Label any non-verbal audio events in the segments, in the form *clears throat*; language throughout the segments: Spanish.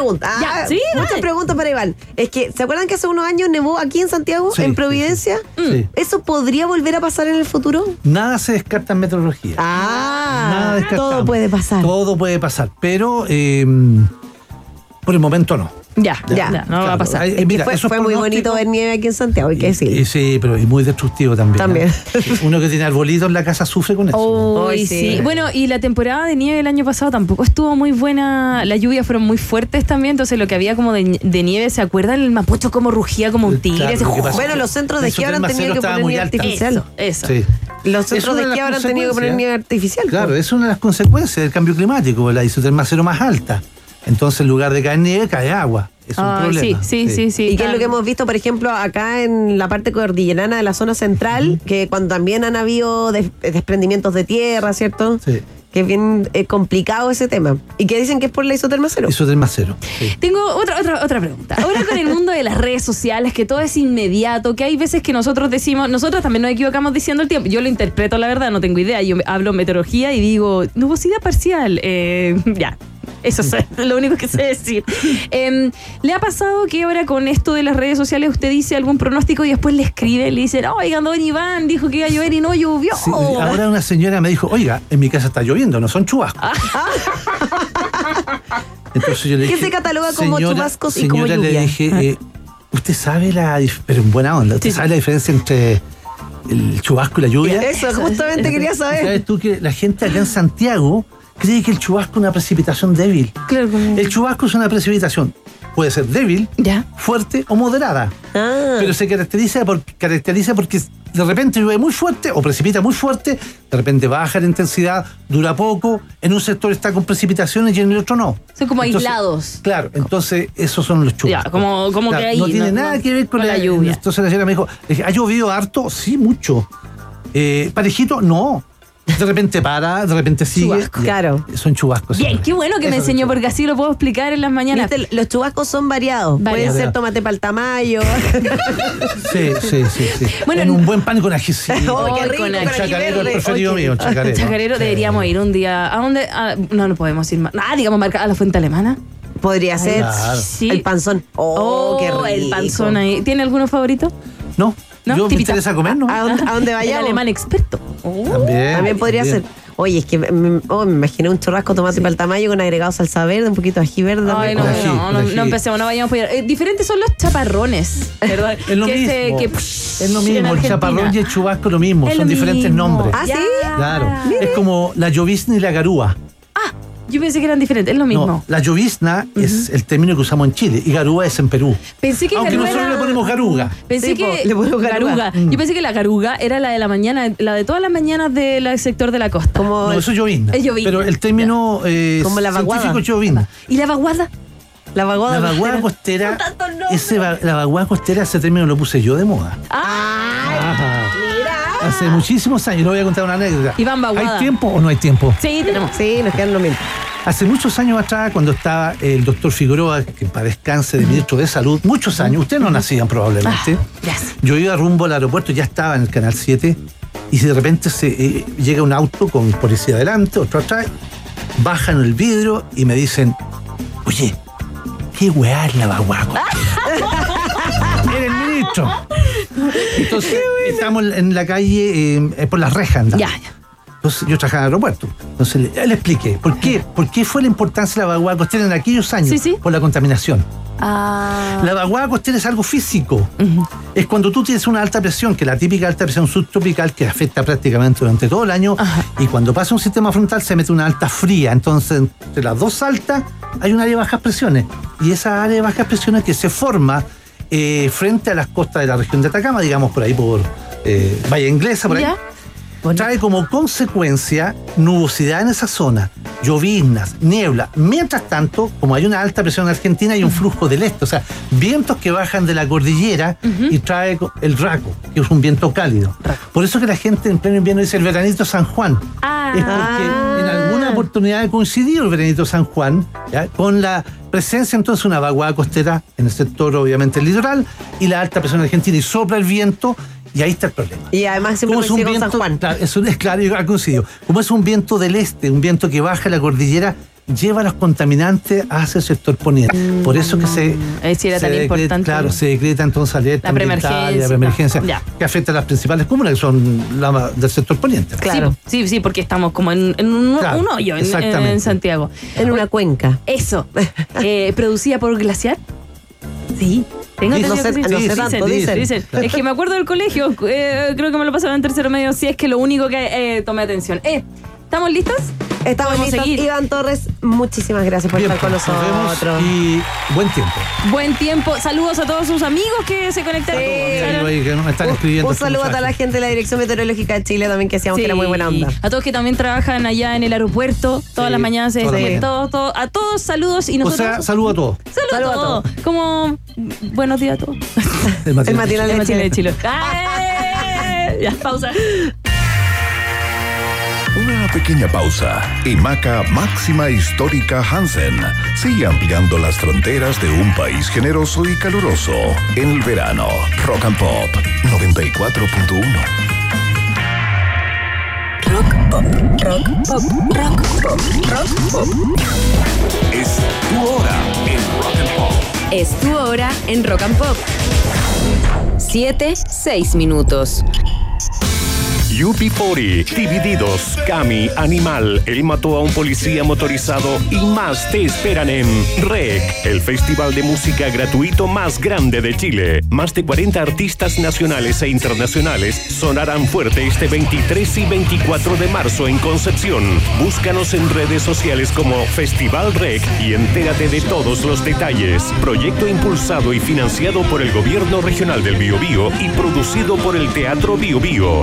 preguntas. Ya, Ah, sí, muchas dale. preguntas para Iván. Es que, ¿se acuerdan que hace unos años nevó aquí en Santiago, Sí, en Providencia? sí, sí. ¿Eso podría volver a pasar en el futuro? Nada se descarta en meteorología. Nada Ah, descartamos. todo puede pasar. Todo puede pasar, pero eh, por el momento no. Ya, Ya, ya, no va a pasar. Ay, mira, fue, fue muy bonito ver nieve aquí en Santiago, hay que decirlo. y sí, pero y muy destructivo también. También. ¿eh? *laughs* Uno que tiene arbolitos en la casa sufre con eso. Oh, Ay, sí. sí. Bueno, y la temporada de nieve el año pasado tampoco estuvo muy buena. Las lluvias fueron muy fuertes también. Entonces, lo que había como de, de nieve, ¿se acuerdan? El mapocho como rugía como un tigre. Claro, lo Bueno, los centros de esquí Isoterma tenido que poner nieve alta. artificial. Eso, eso. Sí. Los centros de esquí han tenido que poner nieve artificial. Claro, es una de las consecuencias del cambio climático. La isoterma cero más alta. Entonces, en lugar de caer nieve, cae agua. Es un problema. sí, sí, sí, sí. Y que es lo que hemos visto, por ejemplo, acá en la parte cordillerana de la zona central, que cuando también han habido des- desprendimientos de tierra, ¿cierto? Sí. Que es bien eh, complicado ese tema. Y que dicen que es por la isoterma cero. Isoterma cero. sí. Tengo otra, otra, otra pregunta. Ahora con el mundo de las redes sociales, que todo es inmediato, que hay veces que nosotros decimos, nosotros también nos equivocamos diciendo el tiempo. Yo lo interpreto, la verdad, no tengo idea. Yo hablo meteorología y digo, nubosidad parcial. Eh, *laughs* ya. Eso es lo único que sé decir. Em, ¿Le ha pasado que ahora con esto de las redes sociales usted dice algún pronóstico y después le escribe, le dicen, oigan, don Iván dijo que iba a llover y no llovió? Sí, ahora una señora me dijo, oiga, en mi casa está lloviendo, no son chubascos. *laughs* Entonces yo le ¿Qué se cataloga como "Señora- chubascos y como señora", lluvia? le dije, eh, usted sabe la pero en buena onda, usted Sí, sabe la diferencia entre el chubasco y la lluvia. Eso, justamente quería saber. ¿Sabes tú que la gente acá en Santiago cree que el chubasco es una precipitación débil? Claro, como- El chubasco es una precipitación, puede ser débil, Ya. fuerte o moderada. Ah. Pero se caracteriza, por, caracteriza porque de repente llueve muy fuerte o precipita muy fuerte, de repente baja la intensidad, dura poco, en un sector está con precipitaciones y en el otro no. Son como aislados. Claro, entonces esos son los chubascos. Ya, como- como que ahí, No tiene no- nada no- que ver con, con la lluvia. Entonces la señora me dijo, dije, ¿ha llovido harto? Sí, mucho. Eh, ¿Parejito? No. De repente para, de repente sigue. Chubasco. Claro. Son chubascos. Bien, qué bueno que me Eso enseñó porque así lo puedo explicar en las mañanas. Viste, Los chubascos son variados. Variados. Pueden ser tomate para el tamaño. *laughs* Sí, sí, sí. sí. Bueno, en un buen pan con ají. sí. *laughs* Oh, qué Ay, rico, con con el ají chacarero, el preferido Oye. mío, el chacarero. Chacarero, Sí. deberíamos ir un día. ¿A dónde? A- no, no podemos ir más. Ah, digamos, marca a la fuente alemana. Podría ser Claro. Sí. el panzón. Oh, qué rico. el panzón ahí. ¿Tiene alguno favorito? No, ¿No? yo me interesa comer, ¿no? ¿A dónde, a dónde El vayamos? alemán experto. Oh. También. También podría ser. Oye, es que me, oh, me imaginé un churrasco tomate para el tamaño con agregado salsa verde, un poquito de ají verde. Ay, no, ají, no, no, no empecemos, no vayamos allá. Eh, diferentes son los chaparrones, ¿verdad? *laughs* Es lo que mismo. ese- que, es lo mismo, el chaparrón y el chubasco lo mismo, Es son lo diferentes mismo. nombres. Ah, ¿sí? Claro, Mire. es como la llovizna y la garúa. Yo pensé que eran diferentes, es lo mismo. No, la llovizna es el término que usamos en Chile y garúa es en Perú. Pensé que Aunque garuga nosotros era- le ponemos garuga. Pensé Sí, que le ponemos garuga. Mm. Yo pensé que la garuga era la de la mañana, la de todas las mañanas del sector de la costa. Como No, eso es llovizna. Es llovizna. Pero el término eh, Como la vaguada. científico es llovizna. ¿Y la vaguada? la vaguada. La vaguada costera, *laughs* nombres. ese va- la vaguada costera, ese término lo puse yo de moda. Ajá. Hace muchísimos años, le voy a contar una anécdota. Iván. ¿Hay tiempo o no hay tiempo? Sí, tenemos. Sí, nos quedan lo mismo. Hace muchos años atrás, cuando estaba el doctor Figueroa, que para descanse de ministro de Salud, muchos años, ustedes no nacían probablemente. Ah, gracias. Yo iba rumbo al aeropuerto, ya estaba en el Canal 7, y de repente se, eh, llega un auto con policía adelante, otro atrás, bajan el vidrio y me dicen, oye, ¿qué weá es la vaguaco? *laughs* *laughs* Era el ministro. *laughs* Entonces, estamos en la calle, eh, por las rejas. andando. Ya, ya. Entonces, yo trabajaba en el aeropuerto. Entonces le, le expliqué. ¿Por qué? ¿Por qué fue la importancia de la vaguada costera en aquellos años? Sí, sí. Por la contaminación. Ah, La vaguada costera es algo físico. Es cuando tú tienes una alta presión, que es la típica alta presión subtropical que afecta prácticamente durante todo el año. Ajá. Y cuando pasa un sistema frontal se mete una alta fría. Entonces, entre las dos altas hay un área de bajas presiones. Y esa área de bajas presiones que se forma eh, frente a las costas de la región de Atacama, digamos por ahí por eh, Valle Inglesa, por ahí trae como consecuencia nubosidad en esa zona, lloviznas, niebla. Mientras tanto, como hay una alta presión en Argentina, hay un flujo del este, o sea, vientos que bajan de la cordillera y trae el raco, que es un viento cálido. Por eso que la gente en pleno invierno dice el veranito San Juan. Ah. Es porque en alguna oportunidad coincidió el veranito San Juan ¿ya? con la presencia entonces de una vaguada costera en el sector obviamente el litoral y la alta presión argentina y sopla el viento y ahí está el problema. Y además siempre Como es un con viento, San Juan. claro, es un- es claro, yo coincido. Como es un viento del este, un viento que baja la cordillera, lleva los contaminantes hacia el sector poniente. Por eso que se. Es decir, era se tan decreta- importante. Claro, se decreta entonces alerta La preemergencia. la preemergencia Ya. que afecta a las principales comunas que son la del sector poniente. Claro. Sí, sí, sí, porque estamos como en, en un, Claro, un hoyo en Santiago. En una cuenca. Eso. *laughs* Eh, ¿Producida por Glaciar? Sí. Tengo no sé- no Dicen, tanto, dicen, dicen. dicen. Es que me acuerdo del colegio. eh, creo que me lo pasaron en tercero medio. Si es que lo único que eh, tomé atención. Eh, ¿Estamos listos? Estamos Podemos listos. seguir. Iván Torres, muchísimas gracias por Bien, estar con nos vemos nosotros. y buen tiempo. Buen tiempo. Saludos a todos sus amigos que se conectaron. Amigos ahí que nos están escribiendo. un saludo a toda la gente de la Dirección Meteorológica de Chile también que decíamos que era muy buena onda. A todos que también trabajan allá en el aeropuerto, todas Sí, las mañanas despiertan, mañanas. todos, todos, a todos saludos y O nosotros. sea, saludo a todos. saludos a saludo a todos. Como buenos días a todos. El matinal. El matinal El de matinal Chile. de Chile. *laughs* Ya, pausa. Pequeña pausa y Maca Máxima Histórica Hansen sigue ampliando las fronteras de un país generoso y caluroso en el verano. Rock and Pop 94.1. Es tu hora en Rock and Pop. Es tu hora en Rock and Pop. 7, 6 minutos. UP40, Divididos, Cami, Animal, Él mató a un policía motorizado y más te esperan en REC, el festival de música gratuito más grande de Chile. Más de 40 artistas nacionales e internacionales sonarán fuerte este 23 y 24 de marzo en Concepción. Búscanos en redes sociales como Festival REC y entérate de todos los detalles. Proyecto impulsado y financiado por el Gobierno Regional del Biobío y producido por el Teatro Biobío.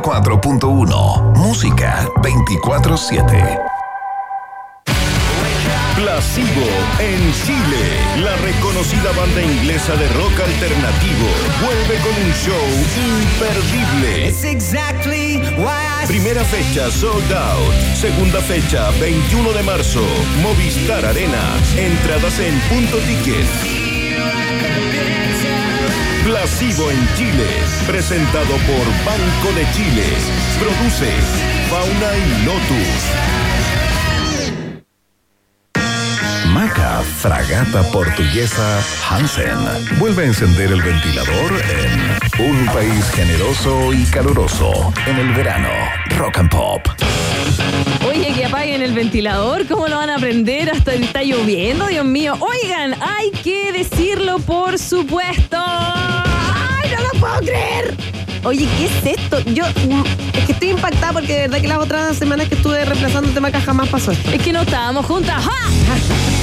94.1 Música 24/7 Placebo en Chile. La reconocida banda inglesa de rock alternativo vuelve con un show imperdible. Primera fecha sold out. Segunda fecha 21 de marzo. Movistar Arena. Entradas en punto ticket. Placebo en Chile. Presentado por Banco de Chile. Produce Fauna y Lotus. Maca Fragata Portuguesa Hansen vuelve a encender el ventilador en un país generoso y caluroso en el verano. Rock and Pop. Oye, que apaguen el ventilador, ¿cómo lo van a prender? Hasta está lloviendo, Dios mío. Oigan, hay que decirlo por supuesto. ¡Ay, no lo puedo creer! Oye, ¿qué es esto? Yo es que estoy impactada porque de verdad que las otras semanas que estuve reemplazando el tema jamás pasó esto. Es que no estábamos juntas. ¡Ja!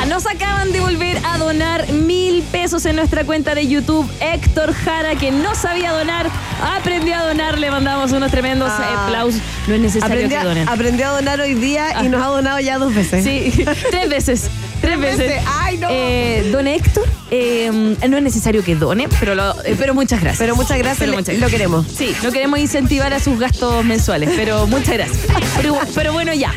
Ya, nos acaban de volver a donar mil pesos en nuestra cuenta de YouTube. Héctor Jara, que no sabía donar, aprendió a donar. Le mandamos unos tremendos Ah. aplausos. No es necesario Aprendí que donen. a, aprendí a donar hoy día y nos ha donado ya dos veces. Sí, *laughs* tres veces. Tres veces. Ay, no. Eh, don Héctor, eh, no es necesario que done, pero, lo- eh, pero muchas gracias. Pero muchas gracias, Pero muchas lo gracias. queremos. Sí, lo queremos incentivar a sus gastos mensuales, pero muchas gracias. Pero, pero bueno, ya.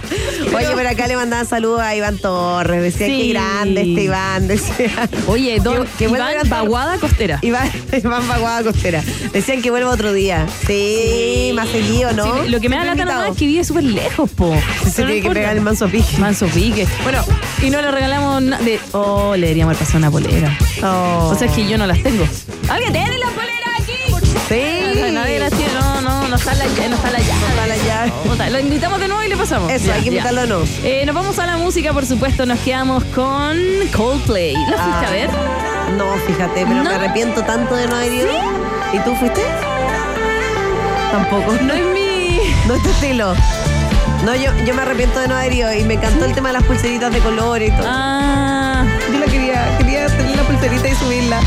Oye, por acá le mandaban saludos a Iván Torres. Decía Sí. que grande este Iván. Decía. Oye, don Que- que Iván. Baguada Costera. Iván, Iván Baguada Costera. Decían que vuelva otro día. Sí, más seguido, ¿no? Sí, lo que me da nomás invitado. es que vive súper lejos, po. Se no tiene que pegar el manso pique. Manso pique. Bueno, y no le regalamos nada de. Oh, le deberíamos haber pasado una polera. Oh. O sea, es que yo no las tengo. ¿Alguien tiene la polera aquí? Sí. Está la llave. No está la llave. Está la llave. Lo invitamos de nuevo y le pasamos. Eso, Ya, hay que ya. invitarlo no. Eh, nos vamos a la música, por supuesto. Nos quedamos con Coldplay. ¿Lo fuiste a ver? No, fíjate, pero No. me arrepiento tanto de no haber ido. ¿Y tú fuiste? Tampoco. No es mi. *laughs* No es tu estilo. No, yo, yo me arrepiento de no haber ido y me encantó el tema de las pulseritas de color y todo. Ah. Yo la quería, quería tener la pulserita y subirla.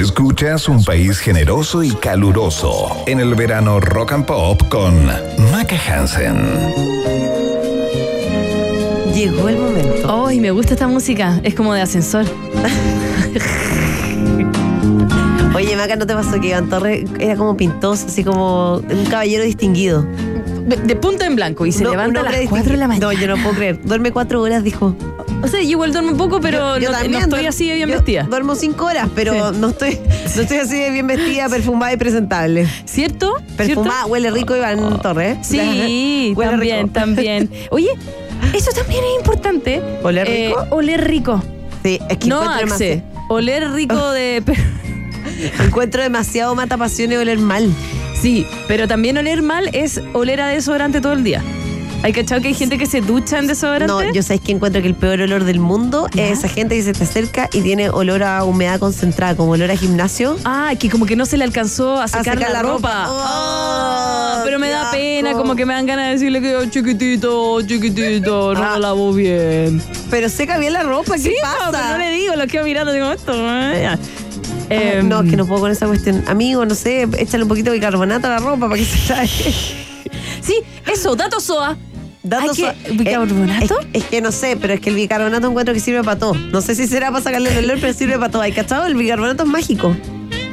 Escuchas un país generoso y caluroso en el verano Rock and Pop con Maca Hansen. Llegó el momento. Ay, me gusta esta música. Es como de ascensor. *laughs* Oye, Maca, ¿no te pasó que Iván Torres era como pintoso, así como un caballero distinguido? De, de punto en blanco y se No, levanta a las hombre 4 de la mañana. No, yo no puedo creer. Duerme cuatro horas, dijo. O sea, yo igual duermo un poco, pero Yo no, también no estoy así de bien yo vestida. Duermo cinco horas, pero Sí. no estoy, no estoy así de bien vestida, perfumada y presentable. ¿Cierto? Perfumada, ¿Cierto? huele rico Iván Torres. Sí, *laughs* Huele también, rico. también. Oye, eso también es importante. ¿Oler Eh, rico? oler rico. Sí, es que No, Axe. Oler rico *laughs* de... *laughs* encuentro demasiado mata pasiones oler mal. Sí, pero también oler mal es oler a desodorante todo el día. ¿Hay cachado que hay gente que se ducha en desodorante? No, yo sabes que encuentro que el peor olor del mundo ¿Ya? es esa gente que se te acerca y tiene olor a humedad concentrada, como olor a gimnasio. Ah, que como que no se le alcanzó a secar la, la ropa. ropa. Oh, Ah, pero me da pena, como que me dan ganas de decirle que "Oh, chiquitito, chiquitito, no Ah. lo lavo bien. Pero seca bien la ropa, ¿qué Sí, no, pasa? pero no le digo, lo quedo mirando, digo esto. eh, Em, no, es que no puedo con esa cuestión. Amigo, no sé, échale un poquito de bicarbonato a la ropa para que se saque. *laughs* Sí, eso, dato SOA. Datos Hay que- ¿Bicarbonato? Es, es que no sé, pero es que el bicarbonato encuentro que sirve para todo. No sé si será para sacarle el olor, pero sirve para todo. ¿Hay cachado? El bicarbonato es mágico.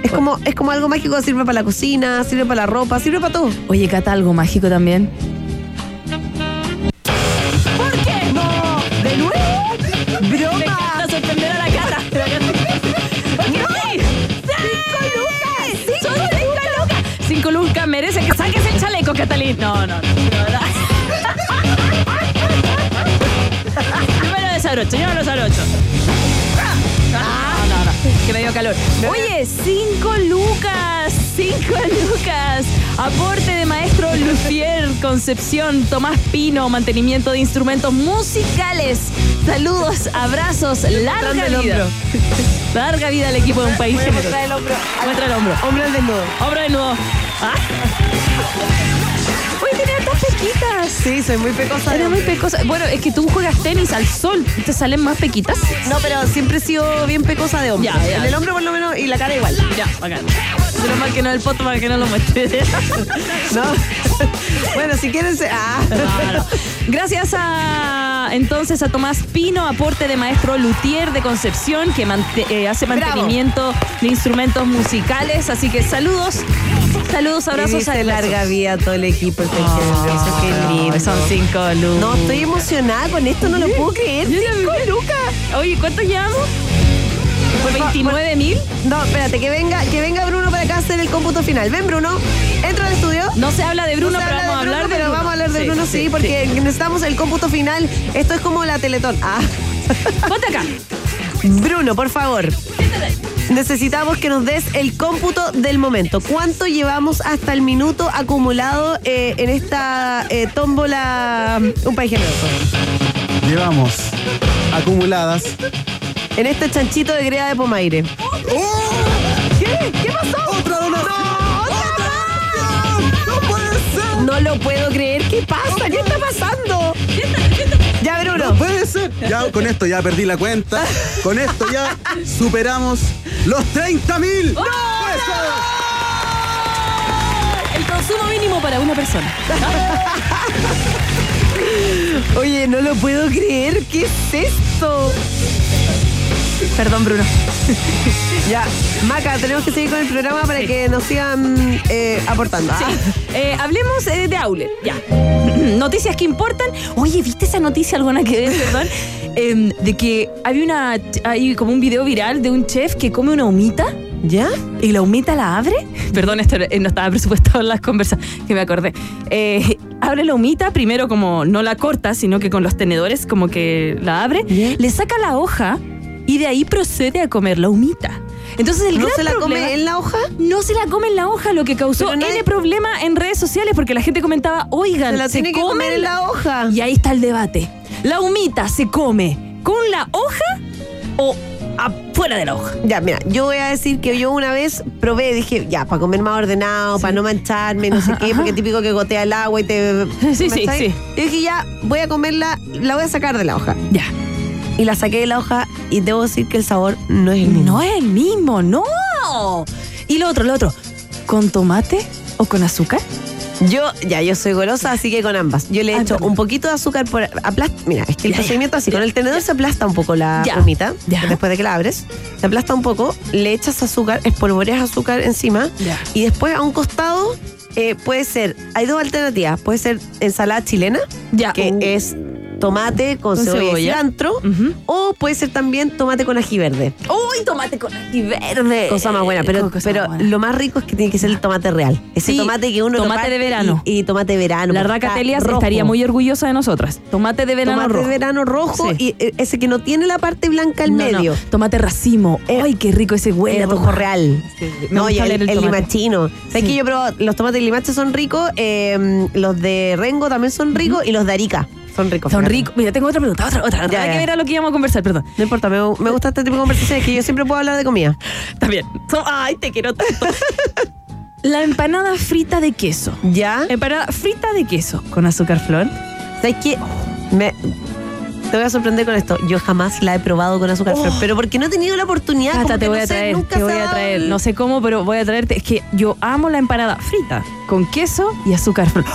Es como, es como algo mágico, sirve para la cocina, sirve para la ropa, sirve para todo. Oye, Cata, algo mágico también. ¿Por qué? ¡No! ¡De nuevo! Me ¡Broma! encanta sorprender a la Cata. *laughs* Porque sí. ¡Cinco lucas! ¡Son cinco lucas! Cinco lucas merece que saques el chaleco, Catalín. No, no, no. no, no. Yo me lo desabrocho, yo me lo desabrocho. Ah, no, no, no, que me dio calor. Oye, cinco lucas, cinco *laughs* lucas. Aporte de maestro Lucier, Concepción, Tomás Pino, mantenimiento de instrumentos musicales. Saludos, abrazos, larga vida. hombro. Larga vida al equipo de un país Voy a generoso. mostrar el hombro. Muestra el hombro. Hombre al desnudo. Hombro. Ah. Pequitas. Sí, soy muy pecosa. Era muy hombre. pecosa. Bueno, es que tú juegas tenis al sol. ¿Te salen más pequitas? No, pero siempre he sido bien pecosa de hombre. Ya, ya. En el hombro por lo menos y la cara igual. Ya, bacán. Pero mal que no el poto para que no lo muestre. *laughs* ¿No? *laughs* bueno, si quieren... se- Ah. Gracias a entonces a Tomás Pino, aporte de maestro Luthier de Concepción, que mante- eh, hace Bravo. mantenimiento de instrumentos musicales. Así que saludos, saludos, abrazos dice a larga vida a todo el equipo. el qué lindo. Son cinco lucas. No, estoy emocionada con esto, no lo puedo creer. Cinco lucas. Oye, ¿cuántos llevamos? ¿Por 29 mil? No, espérate, que venga, que venga Bruno para acá a hacer el cómputo final. Ven, Bruno, entra al estudio. No se habla de Bruno, No pero habla vamos a de Bruno, hablar de pero Bruno. vamos a hablar de Bruno, sí, porque necesitamos el cómputo final. Esto es como la Teletón. Ah. Ponte acá. Bruno, por favor. Necesitamos que nos des el cómputo del momento. ¿Cuánto llevamos hasta el minuto acumulado eh, en esta eh, tómbola Un País Generoso? Llevamos acumuladas En este chanchito de greda de Pomaire. ¿Qué? ¿Qué pasó? ¡Otra donación! ¡No puede ser! No lo puedo creer. ¿Qué pasa? ¿Qué está pasando? Ya, Bruno. ¡No puede ser! Ya con esto ya perdí la cuenta. Con esto ya superamos los 30 mil. El consumo mínimo para una persona. *laughs* Oye, no lo puedo creer. ¿Qué es esto? Perdón, Bruno. *laughs* Ya, Maca, tenemos que seguir con el programa para que nos sigan eh, aportando. Ah. Eh, hablemos eh, de Aulet. Ya. *clears throat* Noticias que importan. Oye, ¿viste esa noticia alguna que perdón? *laughs* Em, de que había una hay como un video viral de un chef que come una humita ¿Ya? y la humita la abre. Perdón, esto eh, no estaba presupuestado en las conversas que me acordé. Eh, abre la humita, primero como no la corta, sino que con los tenedores como que la abre, Ya. le saca la hoja y de ahí procede a comer la humita. Entonces el ¿No gran se la problema- come en la hoja? no se la come en la hoja, lo que causó nadie- N problema en redes sociales porque la gente comentaba, oigan, Se la tiene que comer en la hoja. Y ahí está el debate. ¿La humita se come con la hoja o afuera de la hoja? Ya, mira, yo voy a decir que yo una vez probé, dije, ya, para comer más ordenado, para no mancharme, no sé qué, porque *laughs* típico que gotea el agua y te. Sí, sí, sí. Yo dije, ya, voy a comerla, la voy a sacar de la hoja. Ya. Y la saqué de la hoja y debo decir que el sabor no es el mismo. No es el mismo, no. Y lo otro, lo otro. ¿Con tomate o con azúcar? Yo, ya, yo soy golosa, así que con ambas. Yo le Ay, echo un poquito de azúcar por aplasta. Mira, es que el Ya, ya. procedimiento así, con el tenedor se aplasta un poco la ya. después de que la abres. Se aplasta un poco, le echas azúcar, espolvoreas azúcar encima Ya. y después a un costado eh, puede ser, hay dos alternativas, puede ser ensalada chilena, Ya. que Uh. es tomate con, Con cebolla, y cilantro, o puede ser también tomate con ají verde. Uy, tomate con ají verde. Cosa más buena, pero, Cosa pero más buena. lo más rico es que tiene que ser el tomate real. Ese Sí, tomate que uno tomate de verano. Y, y tomate de verano. La raca rojo. estaría muy orgullosa de nosotras. Tomate de verano tomate rojo. de verano rojo Sí. y eh, ese que no tiene la parte blanca al No, no, medio. Tomate racimo. Eh, Ay, qué rico ese huele. El rojo tomate. real. No, y el, oler el el tomate. limachino. ¿Sabes que yo probé? Los tomates limaches son ricos, eh, los de Rengo también son ricos y los de Arica son ricos. Son ricos. Mira, tengo otra pregunta, otra, otra. Ya, que ver a lo que íbamos a conversar, perdón. No importa, me, me gusta este tipo de conversaciones que yo siempre puedo hablar de comida. Está bien. So- ay, te quiero tanto. *laughs* La empanada frita de queso. ¿Ya? Empanada frita de queso con azúcar flor. ¿Sabes qué? Me, te voy a sorprender con esto. Yo jamás la he probado con azúcar flor, pero porque no he tenido la oportunidad. Como te voy no a sé, traer, nunca te voy a traer. No sé cómo, pero voy a traerte. Es que yo amo la empanada frita con queso y azúcar flor.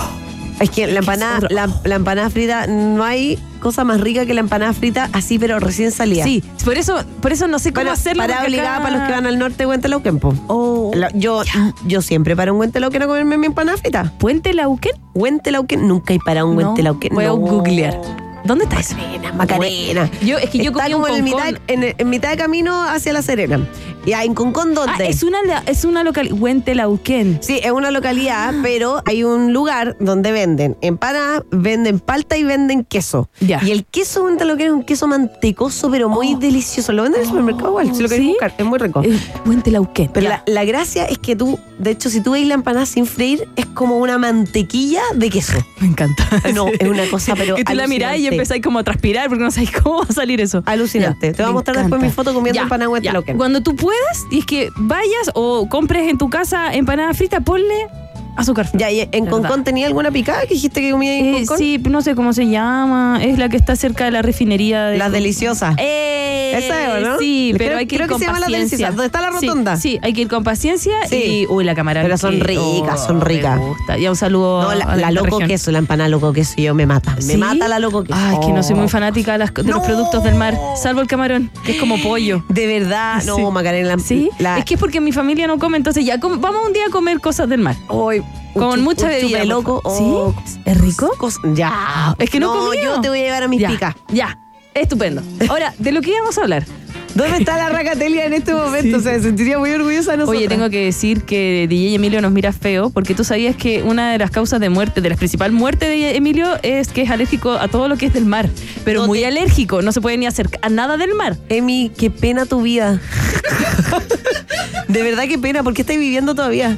Es que la empanada, la, la empanada frita, no hay cosa más rica que la empanada frita así, pero recién salida. Sí, por eso, por eso no sé cómo Bueno, hacerlo. para obligada acá- para los que van al norte de Huentelauquen, po. Oh. La- yo, yo siempre para un Huentelauquen a comerme mi empanada frita. ¿Puente Lauquen? Huentelauquen, nunca hay para un No, Huentelauquen. Voy a no. googlear. ¿Dónde está eso? Macarena. Yo, es que yo Está comí un como en, mitad, en, en mitad de camino hacia La Serena. Y hay en Concón, ¿dónde? Ah, es una, es una local. Huente Lauquen. Sí, es una localidad, pero hay un lugar donde venden empanadas, venden palta y venden queso. Ya. Y el queso, que es un queso mantecoso, pero muy Oh. delicioso. Lo venden en el supermercado igual, si lo querés ¿Sí? buscar. Es muy rico. Eh, Huente Lauquen. Pero Ya. la, la gracia es que tú, de hecho, si tú veis la empanada sin freír, es como una mantequilla de queso. *laughs* Me encanta. No, es una cosa, pero *laughs* Y tú la mirás y empezáis como a transpirar porque no sabéis *laughs* cómo va a salir eso. Alucinante. Ya, Te voy a mostrar después mi foto comiendo Ya, empanada ya. Huentelauquen. Cuando tú puedas, y es que vayas o compres en tu casa empanada frita, ponle azúcar. Ya, y en. Concón tenía alguna picada que dijiste que comía en Eh, Concón? sí, no sé cómo se llama. Es la que está cerca de la refinería de. Las deliciosas. Eh, Esa es, ¿o no? Sí, Creo- pero hay que creo ir que con se llama Las paciencia. Deliciosas, donde está la rotonda. Sí, hay que ir con paciencia Sí. y. Uy, la cámara. Pero son que- ricas, son me ricas. gusta. Ya un saludo No, la, a la loco región. queso, la empanada loco queso, yo me mata. Me mata la loco queso. Ah, es que no soy muy Oh. fanática de, las- de los productos del mar, salvo el camarón, que es como pollo. De verdad, no. Macarena. Sí, la, es que es porque mi familia no come, entonces ya vamos un día a comer cosas del mar. Hoy, un Con mucha un bebida, chupe loco. oh. ¿Sí? ¿Es rico? ya. Es que no comido. yo te voy a llevar a mis ya, picas. Ya, estupendo. Ahora, de lo que íbamos a hablar. ¿Dónde está la racatelia en este *laughs* momento? Se sentiría muy orgullosa nosotros. Oye, tengo que decir que DJ Emilio nos mira feo porque tú sabías que una de las causas de muerte, de la principal muerte de Emilio es que es alérgico a todo lo que es del mar. Pero No muy te- alérgico, no se puede ni acercar a nada del mar. Emi, qué pena tu vida. *laughs* de verdad, qué pena. ¿Por qué estás viviendo todavía?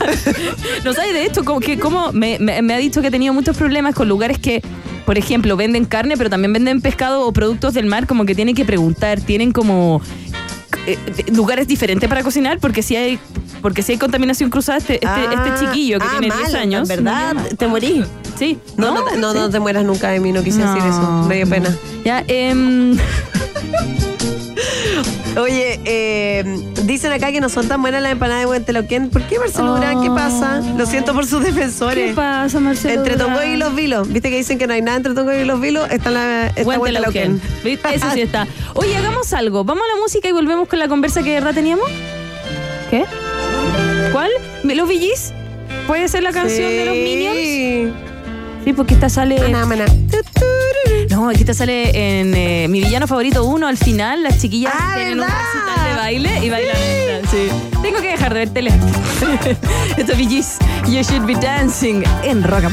*laughs* No sabes, de hecho, como que como me, me- me ha dicho que ha tenido muchos problemas con lugares que, por ejemplo, venden carne, pero también venden pescado o productos del mar, como que tienen que preguntar, tienen como eh, lugares diferentes para cocinar, porque si hay porque si hay contaminación cruzada, este, este, Ah, este chiquillo que ah, tiene 10 mal, años. ¿Verdad? no, te morí. Sí. No, no, te- no, Sí. no te mueras nunca, Emi. No quise decir eso. Me dio pena. Ya, em, *laughs* Oye, eh, dicen acá que no son tan buenas las empanadas de Huentelauquén. ¿Por qué, Marcelo Durán? ¿Qué Oh. pasa? Lo siento por sus ¿Qué defensores. pasa, Marcelo? Entre Durán? Tongoy y los Vilos. ¿Viste que dicen que no hay nada entre Tongoy y los Vilos? Está la está. Huentelauquén. ¿Viste? Eso sí *laughs* está. Oye, hagamos algo. Vamos a la música y volvemos con la conversa que de verdad teníamos. ¿Qué? ¿Cuál? ¿Los VGs? ¿Puede ser la canción de los Minions? Sí. Sí, porque esta sale. Maná, maná. No, aquí esta sale en eh, mi villano favorito 1 al final. Las chiquillas Ah, tienen ¿verdad? un recital de baile y bailan esta, Sí. Tengo que dejar de ver tele. *laughs* Esto es VGs. You should be dancing en Rock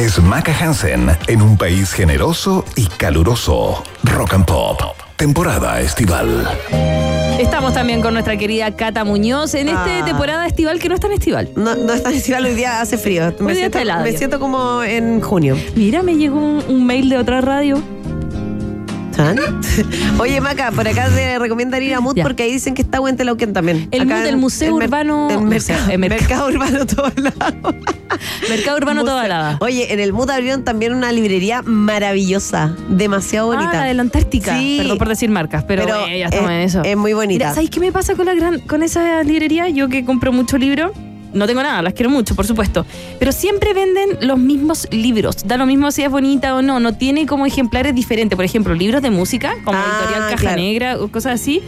es Maca Hansen en un país generoso y caluroso. Rock and Pop, temporada estival. Estamos también con nuestra querida Cata Muñoz en esta Ah. temporada estival que no es tan estival. No, no es tan estival, hoy día hace frío. Me, día siento, me siento como en junio. Mira, me llegó un, un mail de otra radio. ¿Chan? *laughs* Oye, Maca, por acá te recomiendan ir a Mood Ya. porque ahí dicen que está buen Telauquén también. El Acá Mood, en- el Museo el Urbano- El mercado, el mercado. mercado urbano *laughs* todo lado. Mercado Urbano toda la Oye, en el Mood abrieron también una librería maravillosa, demasiado bonita. Ah, la de la Antártica. Sí. Perdón por decir marcas, pero, Pero eh, ya estamos es- en eso. es muy bonita. Mira, ¿sabes qué me pasa con, la gran, con esa librería? Yo que compro mucho libro, no tengo nada, las quiero mucho, por supuesto. Pero siempre venden los mismos libros. Da lo mismo si es bonita o no. No tiene como ejemplares diferentes. Por ejemplo, libros de música, como Ah, Editorial Caja claro. Negra o cosas así.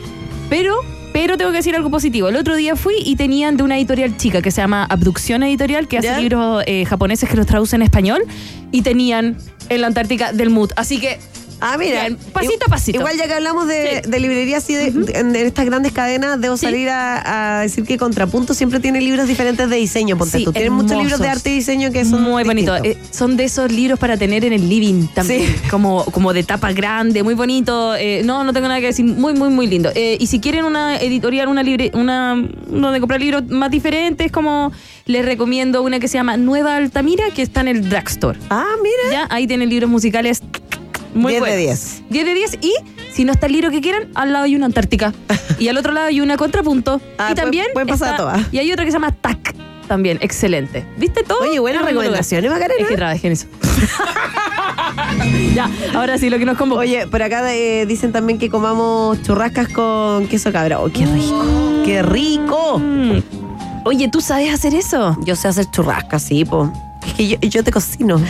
Pero, pero tengo que decir algo positivo. El otro día fui y tenían de una editorial chica que se llama Abducción Editorial, que hace ¿Ya? libros eh, japoneses que los traduce en español. Y tenían en la Antártica del Mood. Así que Ah, mira. Bien, pasito a pasito. Igual ya que hablamos de, Sí. de así de, estas grandes cadenas, debo Sí. salir a, a decir que Contrapunto siempre tiene libros diferentes de diseño. Ponte Sí, tú. Tienen muchos libros de arte y diseño que son muy bonitos. Eh, son de esos libros para tener en el living también. Sí. Como, como de tapa grande, muy bonito. Eh, no, no tengo nada que decir. Muy, muy, muy lindo. Eh, y si quieren una editorial, una libre, una donde comprar libros más diferentes, como les recomiendo una que se llama Nueva Altamira, que está en el Drugstore. Ah, mira. Ya, ahí tienen libros musicales muy 10 de buenos. 10. 10 de 10 y si no está el libro que quieran, al lado hay una Antártica. *laughs* y al otro lado hay una Contrapunto. Ah, y también pueden- pueden pasar está- a todas. Y hay otra que se llama TAC. También, excelente. ¿Viste todo? Oye, buenas recomendaciones. Macarena. Es que trabajé en eso. *laughs* ya, ahora sí, lo que nos convoca. Oye, por acá eh, dicen también que comamos churrascas con queso cabra. Oh, qué rico. ¡Qué rico! Mm. Oye, ¿tú sabes hacer eso? Yo sé hacer churrascas, sí, po. Es que yo, yo te cocino.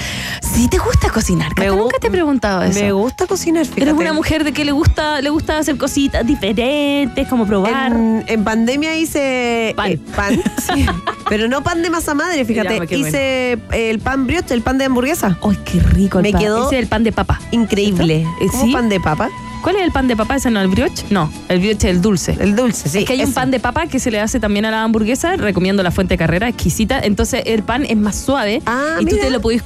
Sí, te gusta cocinar. Cata? Nunca te he preguntado eso. Me gusta cocinar, fíjate. Eres una mujer de que le gusta, le gusta hacer cositas diferentes, como probar. En, en pandemia hice Pan. eh, pan, *laughs* sí. pero no pan de masa madre, fíjate. Hice eh, el pan brioche, el pan de hamburguesa. ¡Ay, qué rico el Me pan! quedó- Ese es el pan de papa. Increíble. ¿Eh, ¿Cómo sí? pan de papa? ¿Cuál es el pan de papa? ¿Ese no el brioche? No, el brioche es el dulce. El dulce, sí. es que hay un pan de papa que se le hace también a la hamburguesa. Recomiendo la fuente carrera, exquisita. Entonces el pan es más suave Ah, y tú mira. te lo podés.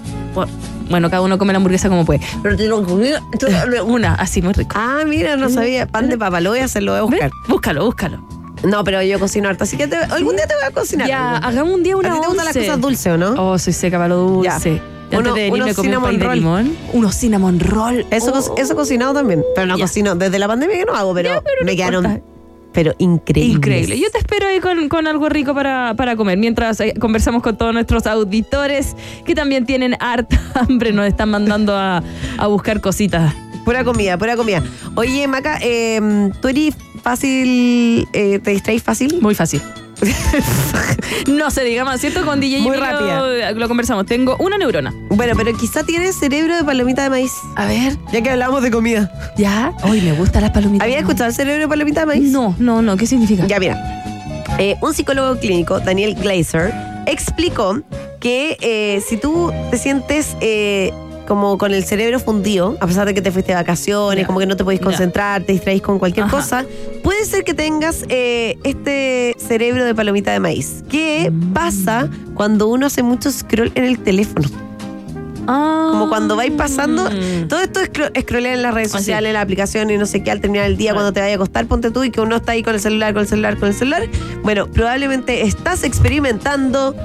Bueno, cada uno come la hamburguesa como puede. Pero te lo *laughs* una, así muy rico. Ah, mira, no sabía. Pan de papa, lo voy a hacer, lo voy a buscar. Búscalo, búscalo. No, pero yo cocino harto, así que te- algún día te voy a cocinar. Ya, algo. hagamos un día una ¿A ti te gustan las once. cosas dulces o no? Oh, soy seca para lo dulce. Uno- antes de unos comí un cinnamon pay de roll. limón. Unos cinnamon roll. Eso, Oh. co- eso he cocinado también. Pero no Ya. cocino. Desde la pandemia que no hago, pero, Ya, pero no me quedaron. importa. Pero increíbles. Increíble. Yo te espero ahí con, con algo rico para, para comer. Mientras eh, conversamos con todos nuestros auditores que también tienen harta *laughs* hambre, nos están mandando a, a buscar cositas. Pura comida, pura comida. Oye, Maca, eh, ¿tú eres fácil, eh, te distraes fácil? Muy fácil. *laughs* no se diga más, ¿cierto? Con DJ Muy lo- rápida. Lo, conversamos. Tengo una neurona. Bueno, pero quizá tienes cerebro de palomita de maíz. A ver, Ya que hablamos de comida. ya. Hoy me gustan las palomitas. ¿Habías escuchado el cerebro de palomita de maíz? No, no, no. ¿Qué significa? Ya, mira. Eh, un psicólogo clínico, Daniel Glazer, explicó que eh, si tú te sientes eh, como con el cerebro fundido, a pesar de que te fuiste de vacaciones, como que no te podés Ya. concentrar, te distraís con cualquier Ajá. cosa, puede ser que tengas eh, este cerebro de palomita de maíz. ¿Qué Mm. pasa cuando uno hace mucho scroll en el teléfono? Ah. Como cuando vais pasando, Mm. todo esto es scro- scrollear en las redes Ah, sociales, en la aplicación y no sé qué, al terminar el día, Ah. cuando te vayas a acostar, ponte tú y que uno está ahí con el celular, con el celular, con el celular. Bueno, probablemente estás experimentando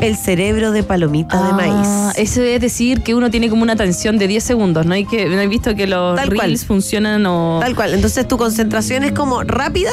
el cerebro de palomita de Ah, maíz. Eso es decir que uno tiene como una atención de 10 segundos. No hay que no he visto que los Tal cual. funcionan o Tal cual. Entonces tu concentración es como rápida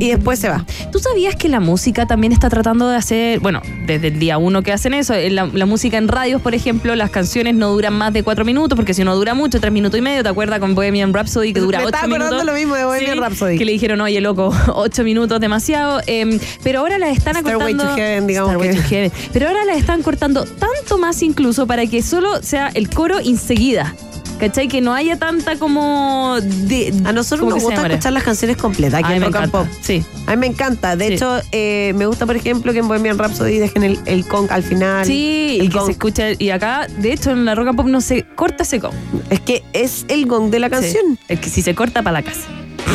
y después se va. ¿Tú sabías que la música también está tratando de hacer, bueno, desde el día uno que hacen eso, en la, la música en radios, por ejemplo, las canciones no duran más de cuatro minutos, porque si no dura mucho, tres minutos y medio, ¿te acuerdas con Bohemian Rhapsody que dura Me ocho estaba acordando minutos? lo mismo de Bohemian Rhapsody. Que le dijeron, oye, loco, *laughs* ocho minutos demasiado. em, pero ahora las están Stairway acortando. to Heaven, digamos Stairway que- to Heaven. *laughs* Pero ahora las están cortando tanto más incluso para que solo sea el coro enseguida. ¿Cachai? Que no haya tanta como. De, A nosotros ¿cómo nos gusta escuchar las canciones completas aquí en Rock and. Pop. Sí. A mí me encanta. De Sí. hecho, eh, me gusta, por ejemplo, que en Bohemian Rhapsody dejen el, el conch al final. Sí, el y que se escucha. Y acá, de hecho, en la rock and pop no se corta ese gong. Es que es el gong de la canción. Sí. Es que si se corta para la casa.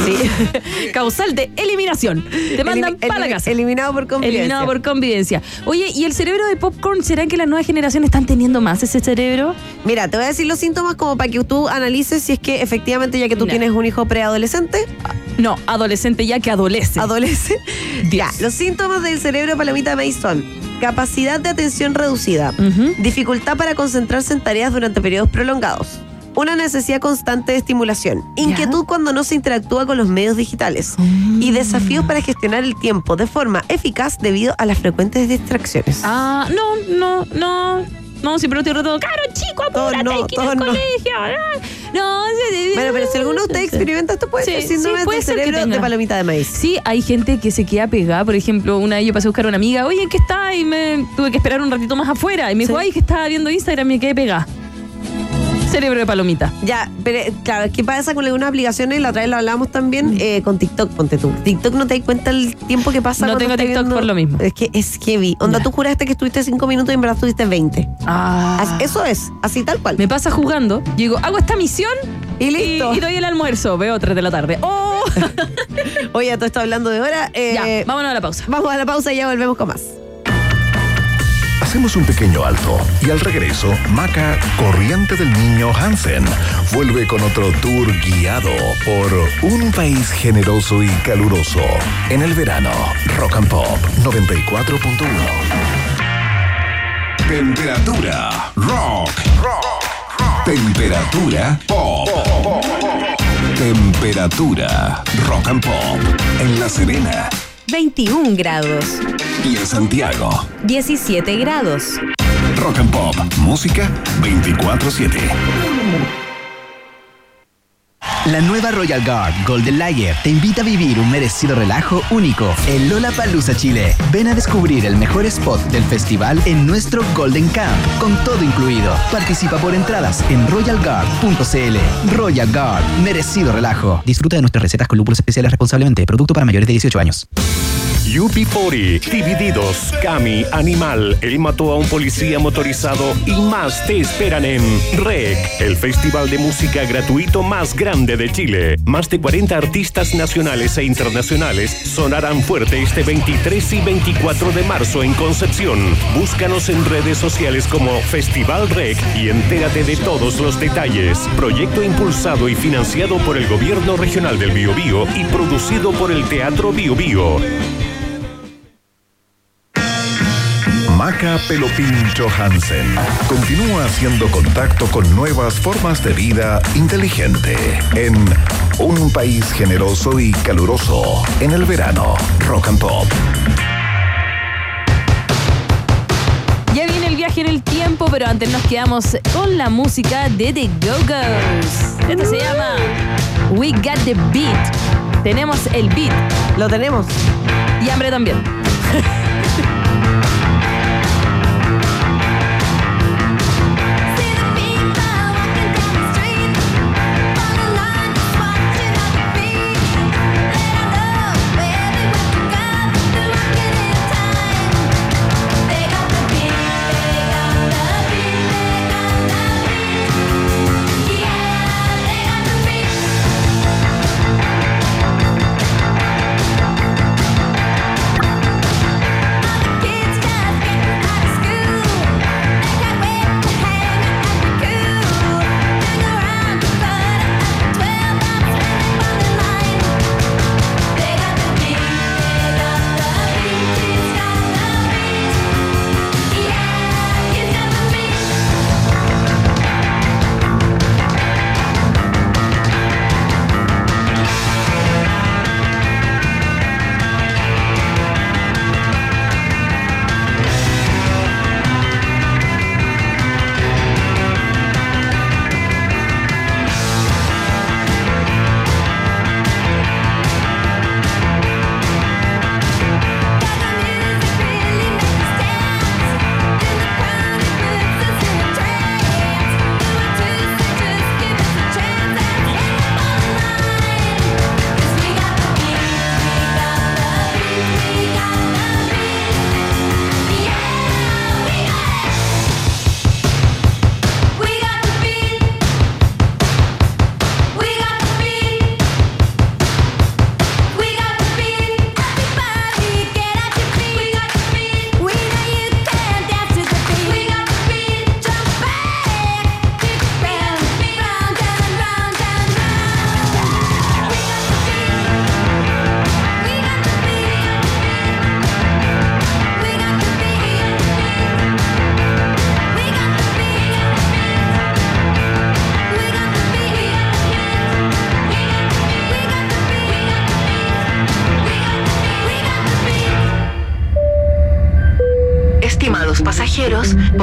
Sí. *laughs* Causal de eliminación. Te mandan Elimi- para la casa. Eliminado por convivencia. Eliminado por convivencia. Oye, ¿y el cerebro de popcorn? ¿Será que las nuevas generaciones están teniendo más ese cerebro? Mira, te voy a decir los síntomas como para que tú analices si es que efectivamente, ya que tú tienes un hijo preadolescente, No, adolescente ya que adolece. adolece. *laughs* Ya, los síntomas del cerebro palomita maíz son capacidad de atención reducida, dificultad para concentrarse en tareas durante periodos prolongados, una necesidad constante de estimulación, inquietud cuando no se interactúa con los medios digitales y desafíos para gestionar el tiempo de forma eficaz debido a las frecuentes distracciones. Ah, no, no, no. No, siempre estoy todo. Caro, chico, apúrate, Todos no, todos no. colegio. No, sí, sí, Bueno, pero si alguno de ustedes experimenta esto, puede Sí, ser sí, síndrome puede del ser cerebro de palomita de maíz. Sí, hay gente que se queda pegada. Por ejemplo, una vez yo pasé a buscar a una amiga, oye, ¿en qué está? Y me tuve que esperar un ratito más afuera. Y me dijo, Sí. ay, que estaba viendo Instagram y me quedé pegada. Cerebro de palomita. Ya, pero eh, claro, ¿qué pasa con algunas aplicaciones? La otra vez lo hablamos Mm. también eh, con TikTok, ponte tú. TikTok no te das cuenta el tiempo que pasa. No tengo TikTok viendo- por lo mismo. Es que es heavy. Onda, Ya. tú juraste que estuviste cinco minutos y en verdad estuviste 20. Ah. Eso es, así tal cual. Me pasa jugando. Yo digo, hago esta misión Y listo. y, doy el almuerzo. Veo 3 de la tarde. ¡Oh! *laughs* Oye, todo está hablando de hora. eh, ya, vámonos a la pausa. vamos a la pausa y ya volvemos con más. Hacemos un pequeño alto y al regreso, Maca, corriente del niño Hansen, vuelve con otro tour guiado por un país generoso y caluroso. En el verano, Rock and Pop 94.1. Temperatura rock. Temperatura pop. Temperatura rock and pop. En La Serena 21 grados. y en Santiago. 17 grados. Rock and Pop. Música 24-7. La nueva Royal Guard Golden Lager te invita a vivir un merecido relajo único en Lollapalooza, Chile. Ven a descubrir el mejor spot del festival en nuestro Golden Camp, con todo incluido. Participa por entradas en royalguard.cl. Royal Guard, merecido relajo. Disfruta de nuestras recetas con lúpulos especiales responsablemente. Producto para mayores de 18 años. UP40, Divididos, Cami, Animal, Él mató a un policía motorizado y más te esperan en REC, el festival de música gratuito más grande de Chile. Más de 40 artistas nacionales e internacionales sonarán fuerte este 23 y 24 de marzo en Concepción. Búscanos en redes sociales como Festival REC y entérate de todos los detalles. Proyecto impulsado y financiado por el Gobierno Regional del Biobío y producido por el Teatro Biobío. Maca Pelopincho Hansen continúa haciendo contacto con nuevas formas de vida inteligente en un país generoso y caluroso en el verano. Rock and Pop. Ya viene el viaje en el tiempo, pero antes nos quedamos con la música de The Go-Go's. Esto se llama We Got the Beat. Tenemos el beat Lo tenemos. y hambre también. *laughs*